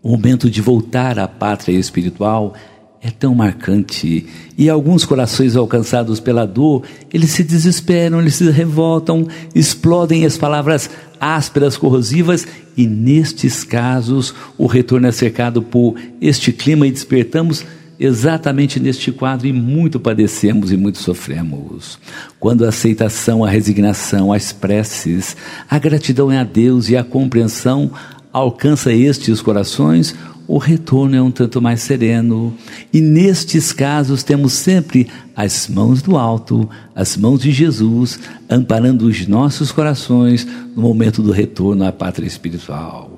Speaker 4: o momento de voltar à pátria espiritual é tão marcante. E alguns corações alcançados pela dor, eles se desesperam, eles se revoltam, explodem as palavras ásperas, corrosivas, e nestes casos o retorno é cercado por este clima e despertamos exatamente neste quadro e muito padecemos e muito sofremos. Quando a aceitação, a resignação, as preces, a gratidão é a Deus e a compreensão alcança estes corações, o retorno é um tanto mais sereno. E nestes casos temos sempre as mãos do alto, as mãos de Jesus, amparando os nossos corações no momento do retorno à pátria espiritual.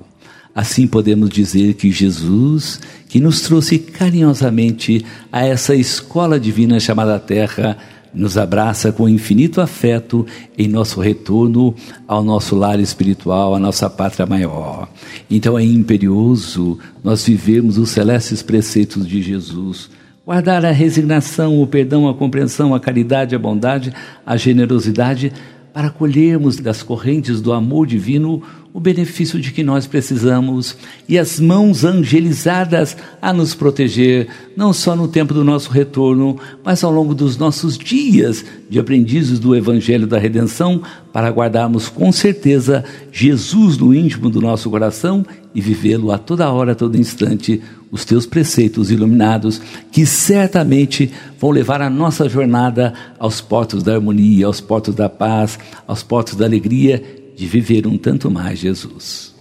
Speaker 4: Assim podemos dizer que Jesus, que nos trouxe carinhosamente a essa escola divina chamada Terra, nos abraça com infinito afeto em nosso retorno ao nosso lar espiritual, à nossa pátria maior. Então é imperioso nós vivemos os celestes preceitos de Jesus. Guardar a resignação, o perdão, a compreensão, a caridade, a bondade, a generosidade, para colhermos das correntes do amor divino o benefício de que nós precisamos e as mãos angelizadas a nos proteger, não só no tempo do nosso retorno, mas ao longo dos nossos dias de aprendizes do Evangelho da Redenção, para guardarmos com certeza Jesus no íntimo do nosso coração e vivê-lo a toda hora, a todo instante, os teus preceitos iluminados, que certamente vão levar a nossa jornada aos portos da harmonia, aos portos da paz, aos portos da alegria de viver um tanto mais Jesus.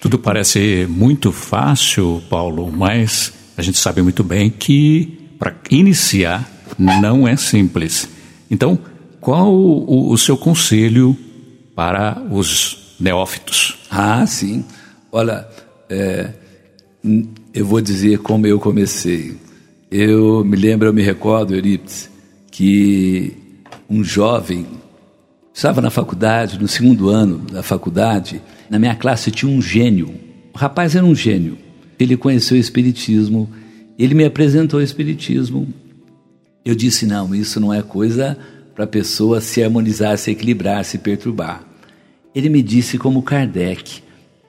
Speaker 3: Tudo parece muito fácil, Paulo, mas a gente sabe muito bem que para iniciar não é simples. Então, qual o, o seu conselho para os neófitos?
Speaker 4: Ah, sim. Olha, é, eu vou dizer como eu comecei. Eu me lembro, eu me recordo, Eurípides, que um jovem estava na faculdade, no segundo ano da faculdade, na minha classe tinha um gênio. O rapaz era um gênio. Ele conheceu o Espiritismo, ele me apresentou o Espiritismo. Eu disse: não, isso não é coisa para a pessoa se harmonizar, se equilibrar, se perturbar. Ele me disse, como Kardec: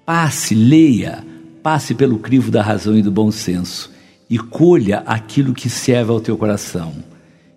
Speaker 4: passe, leia, passe pelo crivo da razão e do bom senso e colha aquilo que serve ao teu coração.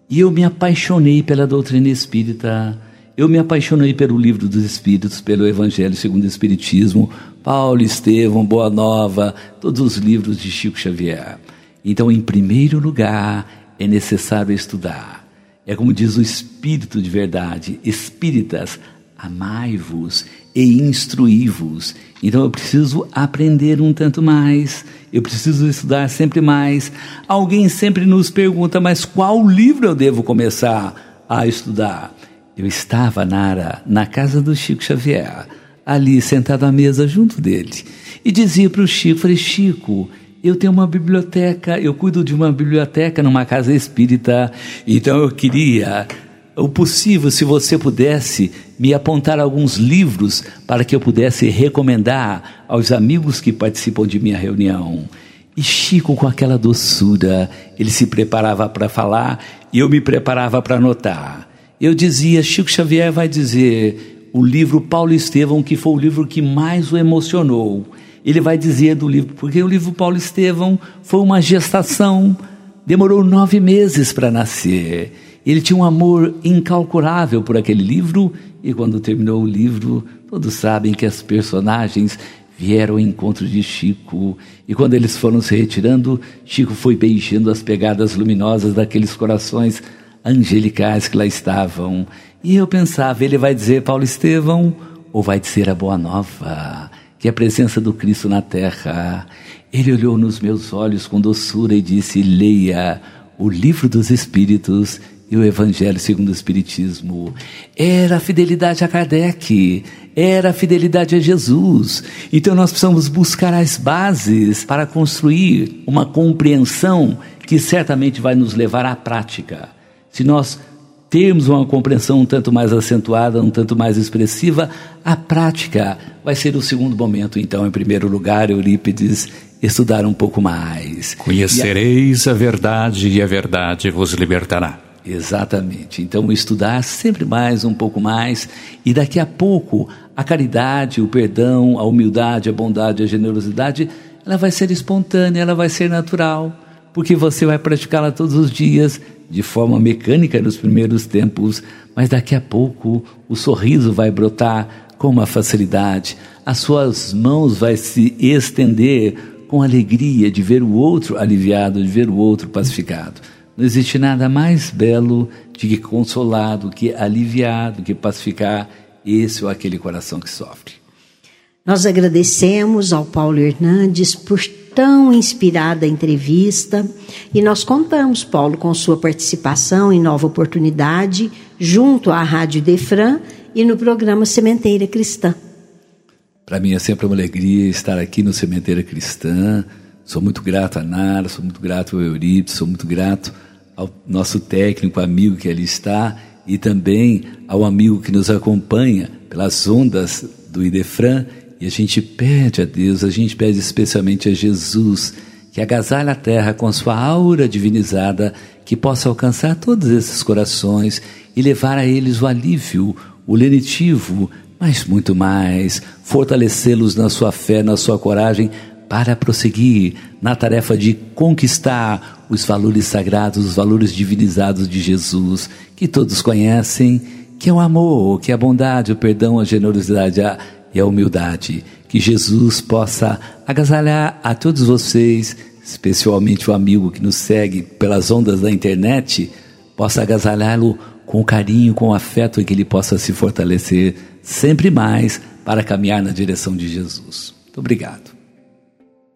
Speaker 4: E eu me apaixonei pela doutrina espírita, eu me apaixonei pelo livro dos Espíritos, pelo Evangelho segundo o Espiritismo, Paulo Estevão, Boa Nova, todos os livros de Chico Xavier. Então, em primeiro lugar, é necessário estudar. É como diz o Espírito de verdade: Espíritas, amai-vos e instruí-vos. Então eu preciso aprender um tanto mais, eu preciso estudar sempre mais. Alguém sempre nos pergunta, mas qual livro eu devo começar a estudar? Eu estava, Nara, na casa do Chico Xavier, ali sentado à mesa junto dele, e dizia para o Chico: falei, Chico, eu tenho uma biblioteca, eu cuido de uma biblioteca numa casa espírita, então eu queria o possível, se você pudesse me apontar alguns livros para que eu pudesse recomendar aos amigos que participam de minha reunião. E Chico, com aquela doçura, ele se preparava para falar e eu me preparava para anotar. Eu dizia: Chico Xavier vai dizer o livro Paulo Estevão, que foi o livro que mais o emocionou. Ele vai dizer do livro, porque o livro Paulo Estevão foi uma gestação, demorou nove meses para nascer. Ele tinha um amor incalculável por aquele livro, e quando terminou o livro, todos sabem que as personagens vieram ao encontro de Chico, e quando eles foram se retirando, Chico foi beijando as pegadas luminosas daqueles corações angelicais que lá estavam. E eu pensava, ele vai dizer Paulo Estevão, ou vai dizer a Boa Nova, que é a presença do Cristo na terra. Ele olhou nos meus olhos com doçura e disse: Leia o livro dos Espíritos e o Evangelho segundo o Espiritismo. Era a fidelidade a Kardec, era a fidelidade a Jesus. Então nós precisamos buscar as bases para construir uma compreensão que certamente vai nos levar à prática. Se nós termos uma compreensão um tanto mais acentuada, um tanto mais expressiva, a prática vai ser o segundo momento. Então, em primeiro lugar, Eurípides estudar um pouco mais.
Speaker 3: Conhecereis a... a verdade e a verdade vos libertará.
Speaker 4: Exatamente. Então, estudar sempre mais, um pouco mais, e daqui a pouco a caridade, o perdão, a humildade, a bondade, a generosidade, ela vai ser espontânea, ela vai ser natural, porque você vai praticá-la todos os dias, de forma mecânica nos primeiros tempos, mas daqui a pouco o sorriso vai brotar com uma facilidade, as suas mãos vai se estender com alegria de ver o outro aliviado, de ver o outro pacificado. Não existe nada mais belo de que consolado, que aliviado, que pacificar esse ou aquele coração que sofre.
Speaker 1: Nós agradecemos ao Paulo Hernandes por tão inspirada entrevista e nós contamos, Paulo, com sua participação em nova oportunidade junto à Rádio Defran e no programa Sementeira Cristã.
Speaker 4: Para mim é sempre uma alegria estar aqui no Sementeira Cristã. Sou muito grato a Nara, sou muito grato ao Eurípides, sou muito grato ao nosso técnico, amigo que ali está, e também ao amigo que nos acompanha pelas ondas do Idefran. E a gente pede a Deus, a gente pede especialmente a Jesus, que agasalhe a terra com sua aura divinizada, que possa alcançar todos esses corações e levar a eles o alívio, o lenitivo, mas muito mais, fortalecê-los na sua fé, na sua coragem, para prosseguir na tarefa de conquistar os valores sagrados, os valores divinizados de Jesus, que todos conhecem, que é o amor, que é a bondade, o perdão, a generosidade e a humildade. Que Jesus possa agasalhar a todos vocês, especialmente o amigo que nos segue pelas ondas da internet, possa agasalhá-lo com carinho, com afeto e que ele possa se fortalecer sempre mais para caminhar na direção de Jesus. Muito obrigado.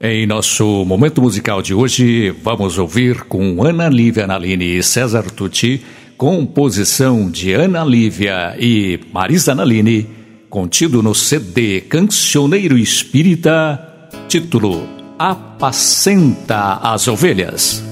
Speaker 3: Em nosso momento musical de hoje, vamos ouvir com Ana Lívia Naline e César Tucci, composição de Ana Lívia e Marisa Naline,
Speaker 5: contido no CD Cancioneiro Espírita, título Apacenta as Ovelhas.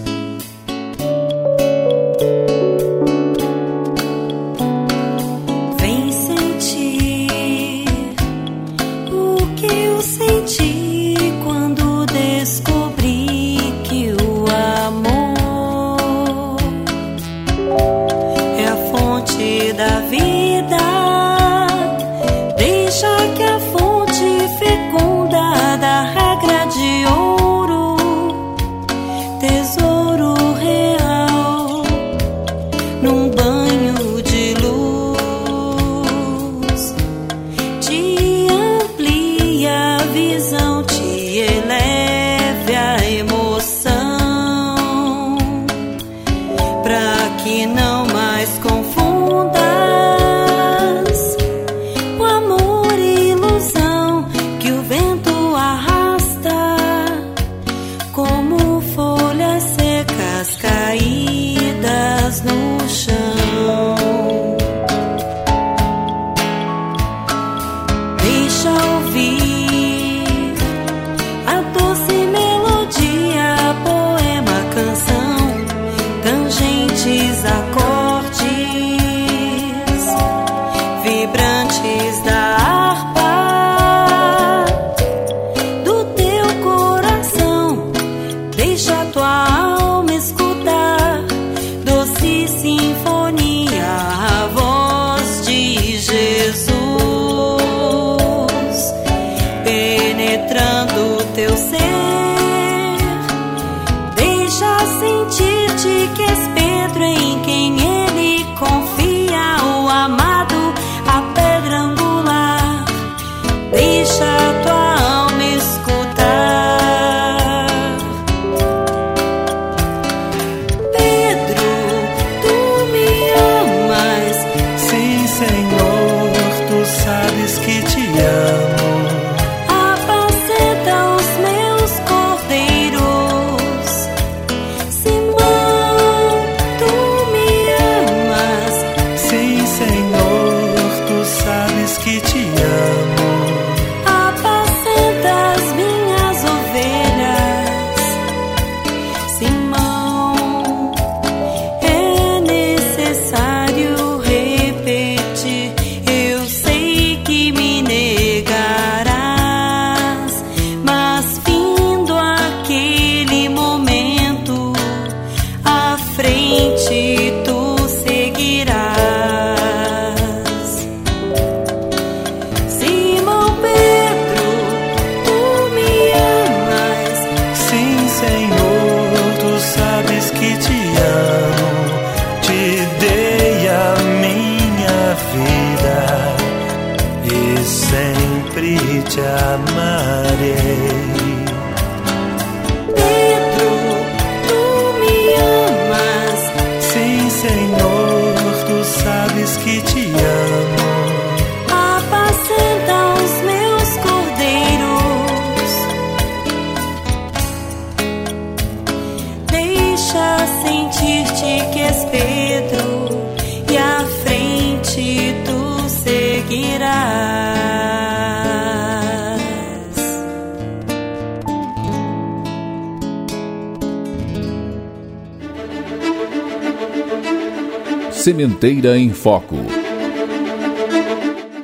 Speaker 6: Sementeira em Foco.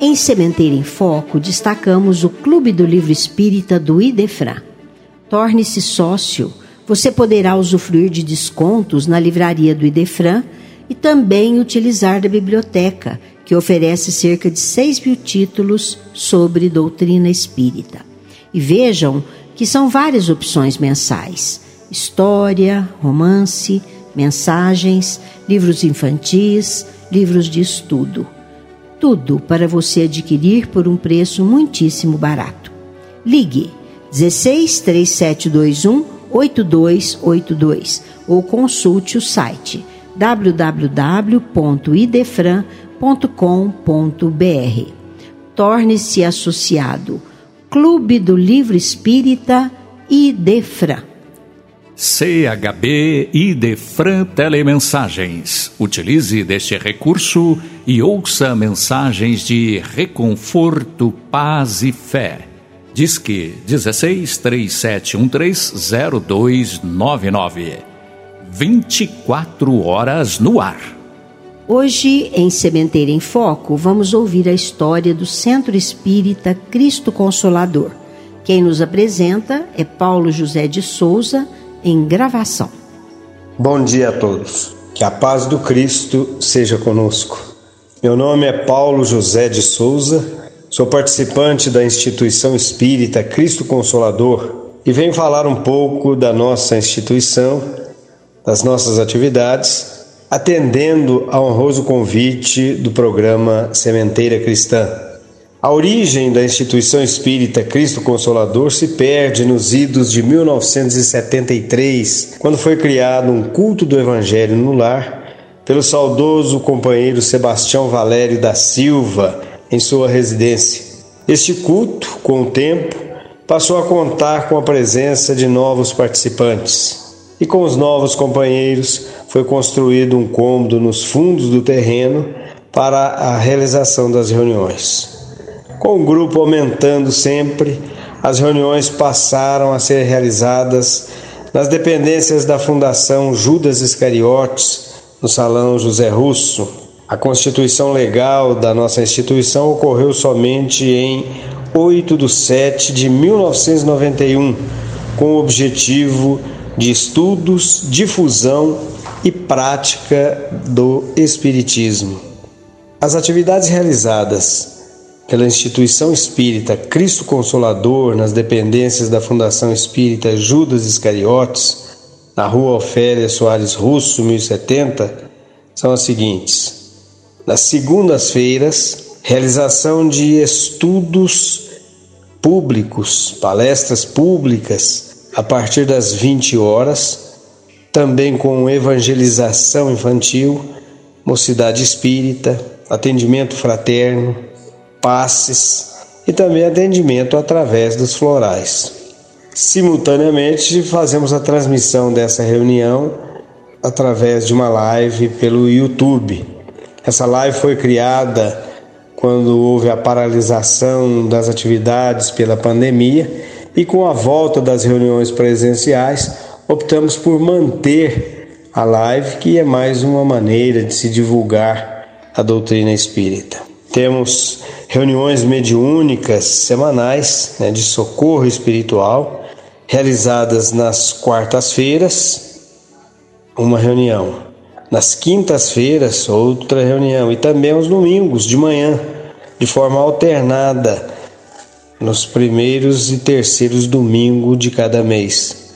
Speaker 1: Em Sementeira em Foco, destacamos o Clube do Livro Espírita do Idefran. Torne-se sócio. Você poderá usufruir de descontos na livraria do Idefran e também utilizar da biblioteca, que oferece cerca de 6 mil títulos sobre doutrina espírita. E vejam que são várias opções mensais: história, romance, mensagens, livros infantis, livros de estudo. Tudo para você adquirir por um preço muitíssimo barato. Ligue 16 3721 8282 ou consulte o site www.idefran.com.br. Torne-se associado Clube do Livro Espírita Idefran.
Speaker 3: CHB e Defran Telemensagens. Utilize deste recurso e ouça mensagens de reconforto, paz e fé. Disque 16 3713 0299. 24 horas no ar.
Speaker 1: Hoje, em Sementeira em Foco, vamos ouvir a história do Centro Espírita Cristo Consolador. Quem nos apresenta é Paulo José de Souza em gravação.
Speaker 7: Bom dia a todos. Que a paz do Cristo seja conosco. Meu nome é Paulo José de Souza, sou participante da instituição espírita Cristo Consolador e venho falar um pouco da nossa instituição, das nossas atividades, atendendo ao honroso convite do programa Sementeira Cristã. A origem da instituição espírita Cristo Consolador se perde nos idos de 1973, quando foi criado um culto do Evangelho no lar pelo saudoso companheiro Sebastião Valério da Silva em sua residência. Este culto, com o tempo, passou a contar com a presença de novos participantes. E com os novos companheiros foi construído um cômodo nos fundos do terreno para a realização das reuniões. Com o grupo aumentando sempre, as reuniões passaram a ser realizadas nas dependências da Fundação Judas Iscariotes, no Salão José Russo. A constituição legal da nossa instituição ocorreu somente em 8 de 7 de 1991, com o objetivo de estudos, difusão e prática do Espiritismo. As atividades realizadas pela instituição espírita Cristo Consolador nas dependências da Fundação Espírita Judas Iscariotes, na rua Ofélia Soares Russo, 1070, são as seguintes: nas segundas-feiras, realização de estudos públicos, palestras públicas a partir das 20 horas, também com evangelização infantil, mocidade espírita, atendimento fraterno, passes e também atendimento através dos florais. Simultaneamente, fazemos a transmissão dessa reunião através de uma live pelo YouTube. Essa live foi criada quando houve a paralisação das atividades pela pandemia e com a volta das reuniões presenciais, optamos por manter a live, que é mais uma maneira de se divulgar a doutrina espírita. Temos reuniões mediúnicas semanais né, de socorro espiritual, realizadas nas quartas-feiras, uma reunião. Nas quintas-feiras, outra reunião. E também aos domingos, de manhã, de forma alternada, nos primeiros e terceiros domingos de cada mês.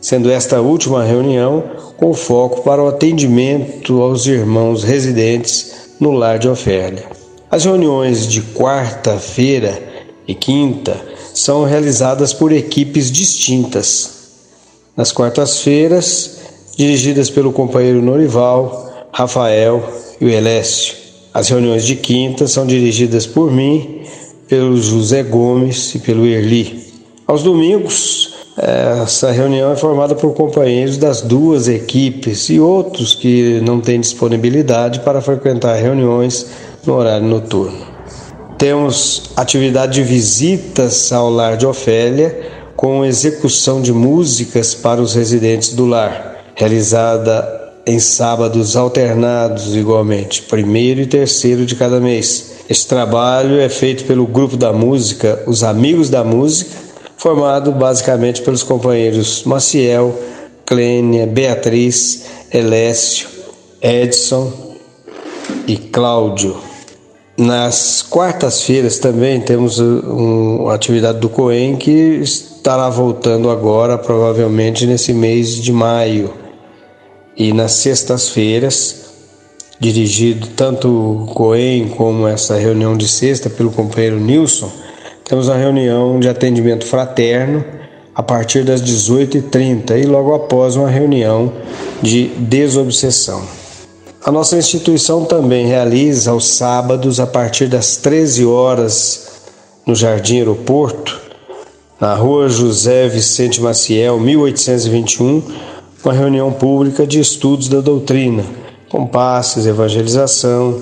Speaker 7: Sendo esta última reunião com foco para o atendimento aos irmãos residentes no lar de Ofélia. As reuniões de quarta-feira e quinta são realizadas por equipes distintas. Nas quartas-feiras, dirigidas pelo companheiro Norival, Rafael e o Elécio. As reuniões de quinta são dirigidas por mim, pelo José Gomes e pelo Erli. Aos domingos, essa reunião é formada por companheiros das duas equipes e outros que não têm disponibilidade para frequentar reuniões no horário noturno. Temos atividade de visitas ao lar de Ofélia, com execução de músicas para os residentes do lar, realizada em sábados alternados igualmente, primeiro e terceiro de cada mês. Este trabalho é feito pelo grupo da música Os Amigos da Música, formado basicamente pelos companheiros Maciel, Clênia, Beatriz, Elécio, Edson e Cláudio. Nas quartas-feiras também temos uma atividade do Coen que estará voltando agora, provavelmente nesse mês de maio. E nas sextas-feiras, dirigido tanto o Coen como essa reunião de sexta pelo companheiro Nilson, temos a reunião de atendimento fraterno a partir das 18h30 e logo após uma reunião de desobsessão. A nossa instituição também realiza aos sábados, a partir das 13 horas, no Jardim Aeroporto, na rua José Vicente Maciel, 1821, uma reunião pública de estudos da doutrina, com passes, evangelização,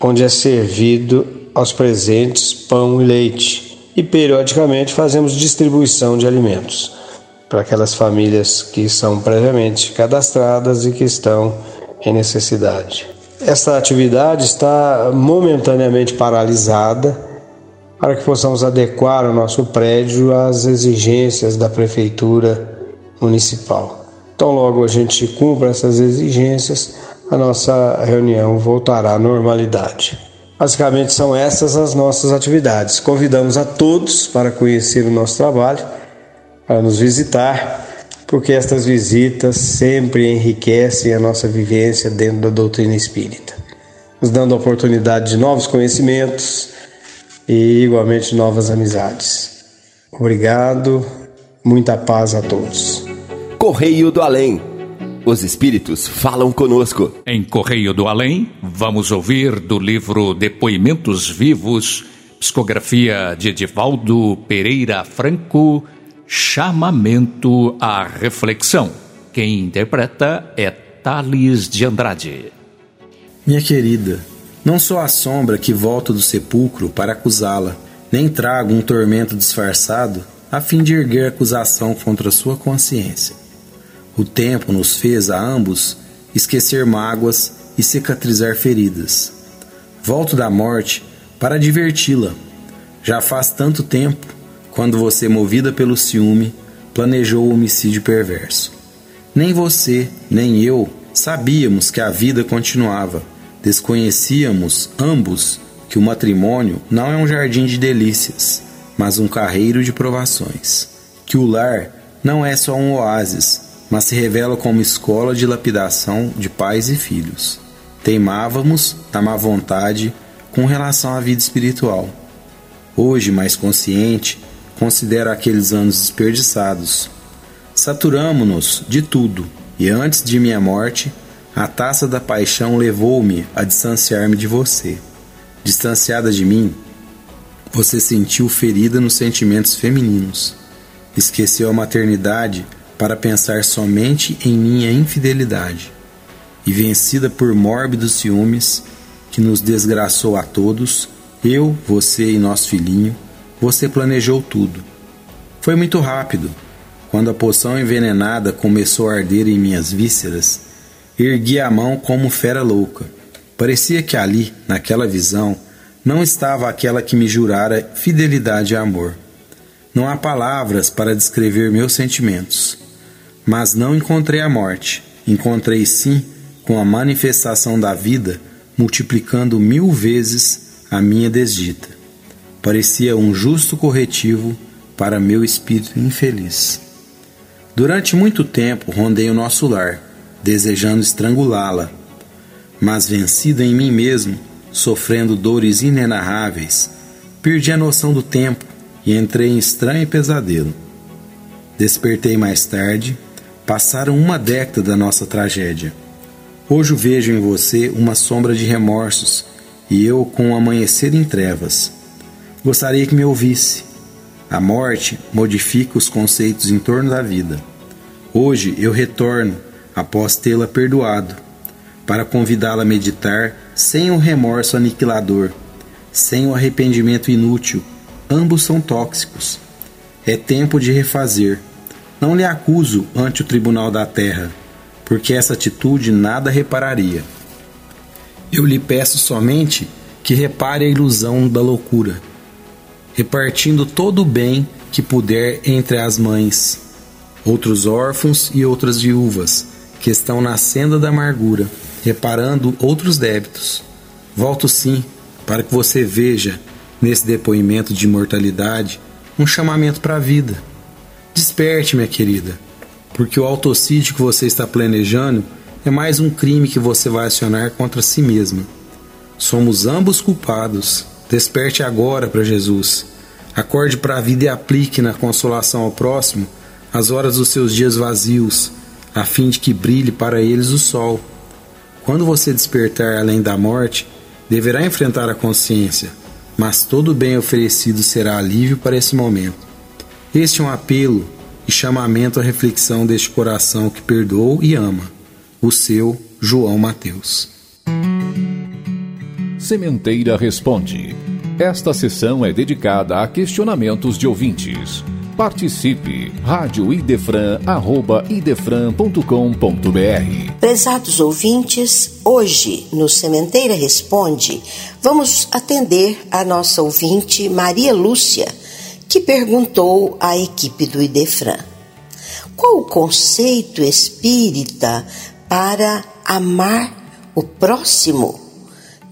Speaker 7: onde é servido aos presentes pão e leite. E periodicamente fazemos distribuição de alimentos para aquelas famílias que são previamente cadastradas e que estão em necessidade. Esta atividade está momentaneamente paralisada para que possamos adequar o nosso prédio às exigências da prefeitura municipal. Então, logo a gente cumpra essas exigências, a nossa reunião voltará à normalidade. Basicamente são essas as nossas atividades. Convidamos a todos para conhecer o nosso trabalho, para nos visitar, porque estas visitas sempre enriquecem a nossa vivência dentro da doutrina espírita, nos dando a oportunidade de novos conhecimentos e igualmente novas amizades. Obrigado, muita paz a todos.
Speaker 2: Correio do Além. Os espíritos falam conosco.
Speaker 3: Em Correio do Além, vamos ouvir do livro Depoimentos Vivos, psicografia de Edivaldo Pereira Franco, Chamamento à Reflexão. Quem interpreta é Thales de Andrade.
Speaker 8: Minha querida, não sou a sombra que volta do sepulcro para acusá-la, nem trago um tormento disfarçado a fim de erguer acusação contra sua consciência. O tempo nos fez a ambos esquecer mágoas e cicatrizar feridas. Volto da morte para diverti-la. Já faz tanto tempo, quando você, movida pelo ciúme, planejou o homicídio perverso. Nem você, nem eu sabíamos que a vida continuava. Desconhecíamos, ambos, que o matrimônio não é um jardim de delícias, mas um carreiro de provações. Que o lar não é só um oásis, mas se revela como escola de lapidação de pais e filhos. Teimávamos na má vontade com relação à vida espiritual. Hoje, mais consciente, considero aqueles anos desperdiçados. Saturamo-nos de tudo, e antes de minha morte, a taça da paixão levou-me a distanciar-me de você. Distanciada de mim, você sentiu ferida nos sentimentos femininos. Esqueceu a maternidade para pensar somente em minha infidelidade, e vencida por mórbidos ciúmes que nos desgraçou a todos, eu, você e nosso filhinho, você planejou tudo. Foi muito rápido. Quando a poção envenenada começou a arder em minhas vísceras, ergui a mão como fera louca. Parecia que ali, naquela visão, não estava aquela que me jurara fidelidade e amor. Não há palavras para descrever meus sentimentos. Mas não encontrei a morte, encontrei sim com a manifestação da vida multiplicando mil vezes a minha desdita. Parecia um justo corretivo para meu espírito infeliz. Durante muito tempo rondei o nosso lar, desejando estrangulá-la, mas vencido em mim mesmo, sofrendo dores inenarráveis, perdi a noção do tempo e entrei em estranho pesadelo. Despertei mais tarde Passaram uma década da nossa tragédia. Hoje vejo em você uma sombra de remorsos e eu com o amanhecer em trevas. Gostaria que me ouvisse. A morte modifica os conceitos em torno da vida. Hoje eu retorno, após tê-la perdoado, para convidá-la a meditar sem o remorso aniquilador, sem o arrependimento inútil. Ambos são tóxicos. É tempo de refazer não lhe acuso ante o tribunal da terra, porque essa atitude nada repararia. Eu lhe peço somente que repare a ilusão da loucura, repartindo todo o bem que puder entre as mães, outros órfãos e outras viúvas que estão na senda da amargura, reparando outros débitos. Volto sim, para que você veja nesse depoimento de imortalidade um chamamento para a vida. Desperte, minha querida, porque o autocídio que você está planejando é mais um crime que você vai acionar contra si mesma. Somos ambos culpados. Desperte agora para Jesus. Acorde para a vida e aplique na consolação ao próximo as horas dos seus dias vazios, a fim de que brilhe para eles o sol. Quando você despertar além da morte, deverá enfrentar a consciência, mas todo bem oferecido será alívio para esse momento. Este é um apelo e chamamento à reflexão deste coração que perdoou e ama. O seu João Mateus.
Speaker 6: Sementeira Responde. Esta sessão é dedicada a questionamentos de ouvintes. Participe! Rádio Idefran, arroba idefran.com.br
Speaker 1: Prezados ouvintes, hoje no Sementeira Responde, vamos atender a nossa ouvinte Maria Lúcia, que perguntou à equipe do Idefran. Qual o conceito espírita para amar o próximo?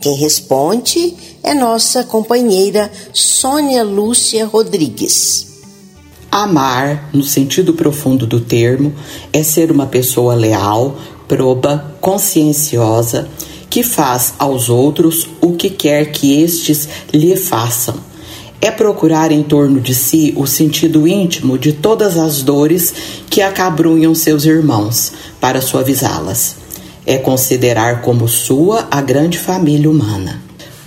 Speaker 1: Quem responde é nossa companheira Sônia Lúcia Rodrigues.
Speaker 9: Amar, no sentido profundo do termo, é ser uma pessoa leal, proba, conscienciosa, que faz aos outros o que quer que estes lhe façam. É procurar em torno de si o sentido íntimo de todas as dores que acabrunham seus irmãos, para suavizá-las. É considerar como sua a grande família humana.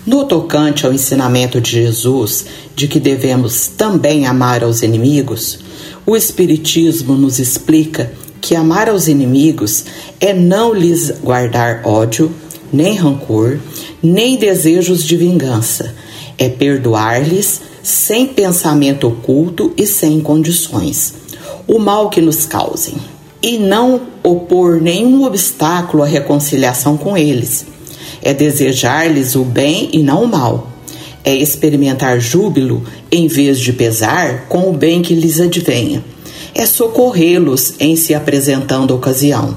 Speaker 9: No tocante ao ensinamento de Jesus de que devemos também amar aos inimigos, o Espiritismo nos explica que amar aos inimigos é não lhes guardar ódio, nem rancor, nem desejos de vingança, é perdoar-lhes sem pensamento oculto e sem condições. O mal que nos causem, e não opor nenhum obstáculo à reconciliação com eles é desejar-lhes o bem e não o mal. É experimentar júbilo em vez de pesar com o bem que lhes advenha. É socorrê-los em se apresentando ocasião.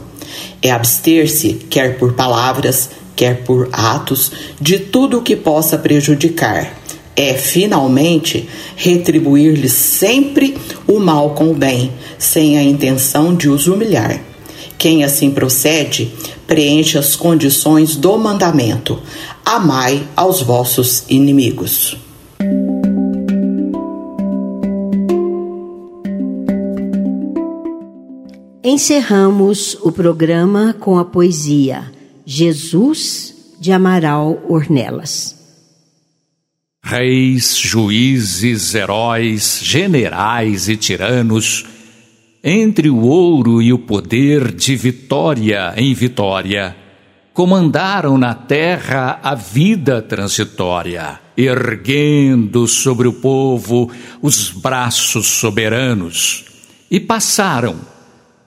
Speaker 9: É abster-se, quer por palavras, quer por atos, de tudo o que possa prejudicar. É, finalmente, retribuir-lhes sempre o mal com o bem, sem a intenção de os humilhar. Quem assim procede, preenche as condições do mandamento: amai aos vossos inimigos.
Speaker 1: Encerramos o programa com a poesia Jesus de Amaral Ornelas.
Speaker 3: Reis, juízes, heróis, generais e tiranos entre o ouro e o poder de vitória em vitória, comandaram na terra a vida transitória, erguendo sobre o povo os braços soberanos, e passaram,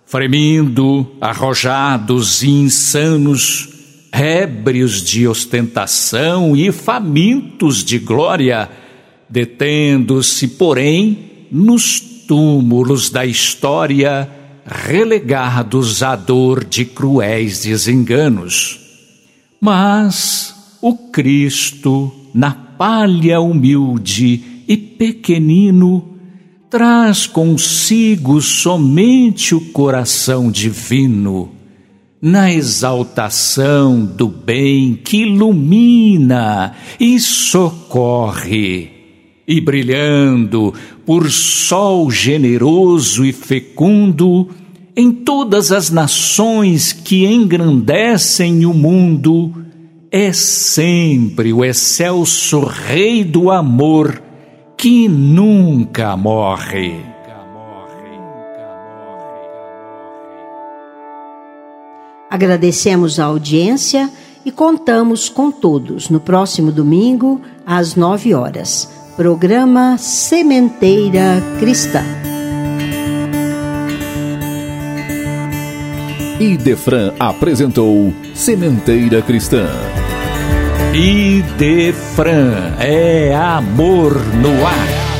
Speaker 3: fremindo, arrojados e insanos, ébrios de ostentação e famintos de glória, detendo-se, porém, nos túmulos da história relegados à dor de cruéis desenganos. Mas o Cristo, na palha humilde e pequenino, traz consigo somente o coração divino, na exaltação do bem que ilumina e socorre e brilhando por sol generoso e fecundo em todas as nações que engrandecem o mundo, é sempre o excelso Rei do amor que nunca morre.
Speaker 1: Agradecemos a audiência e contamos com todos no próximo domingo, às nove horas Programa Sementeira Cristã.
Speaker 6: Idefran apresentou Sementeira Cristã.
Speaker 3: Idefran é amor no ar.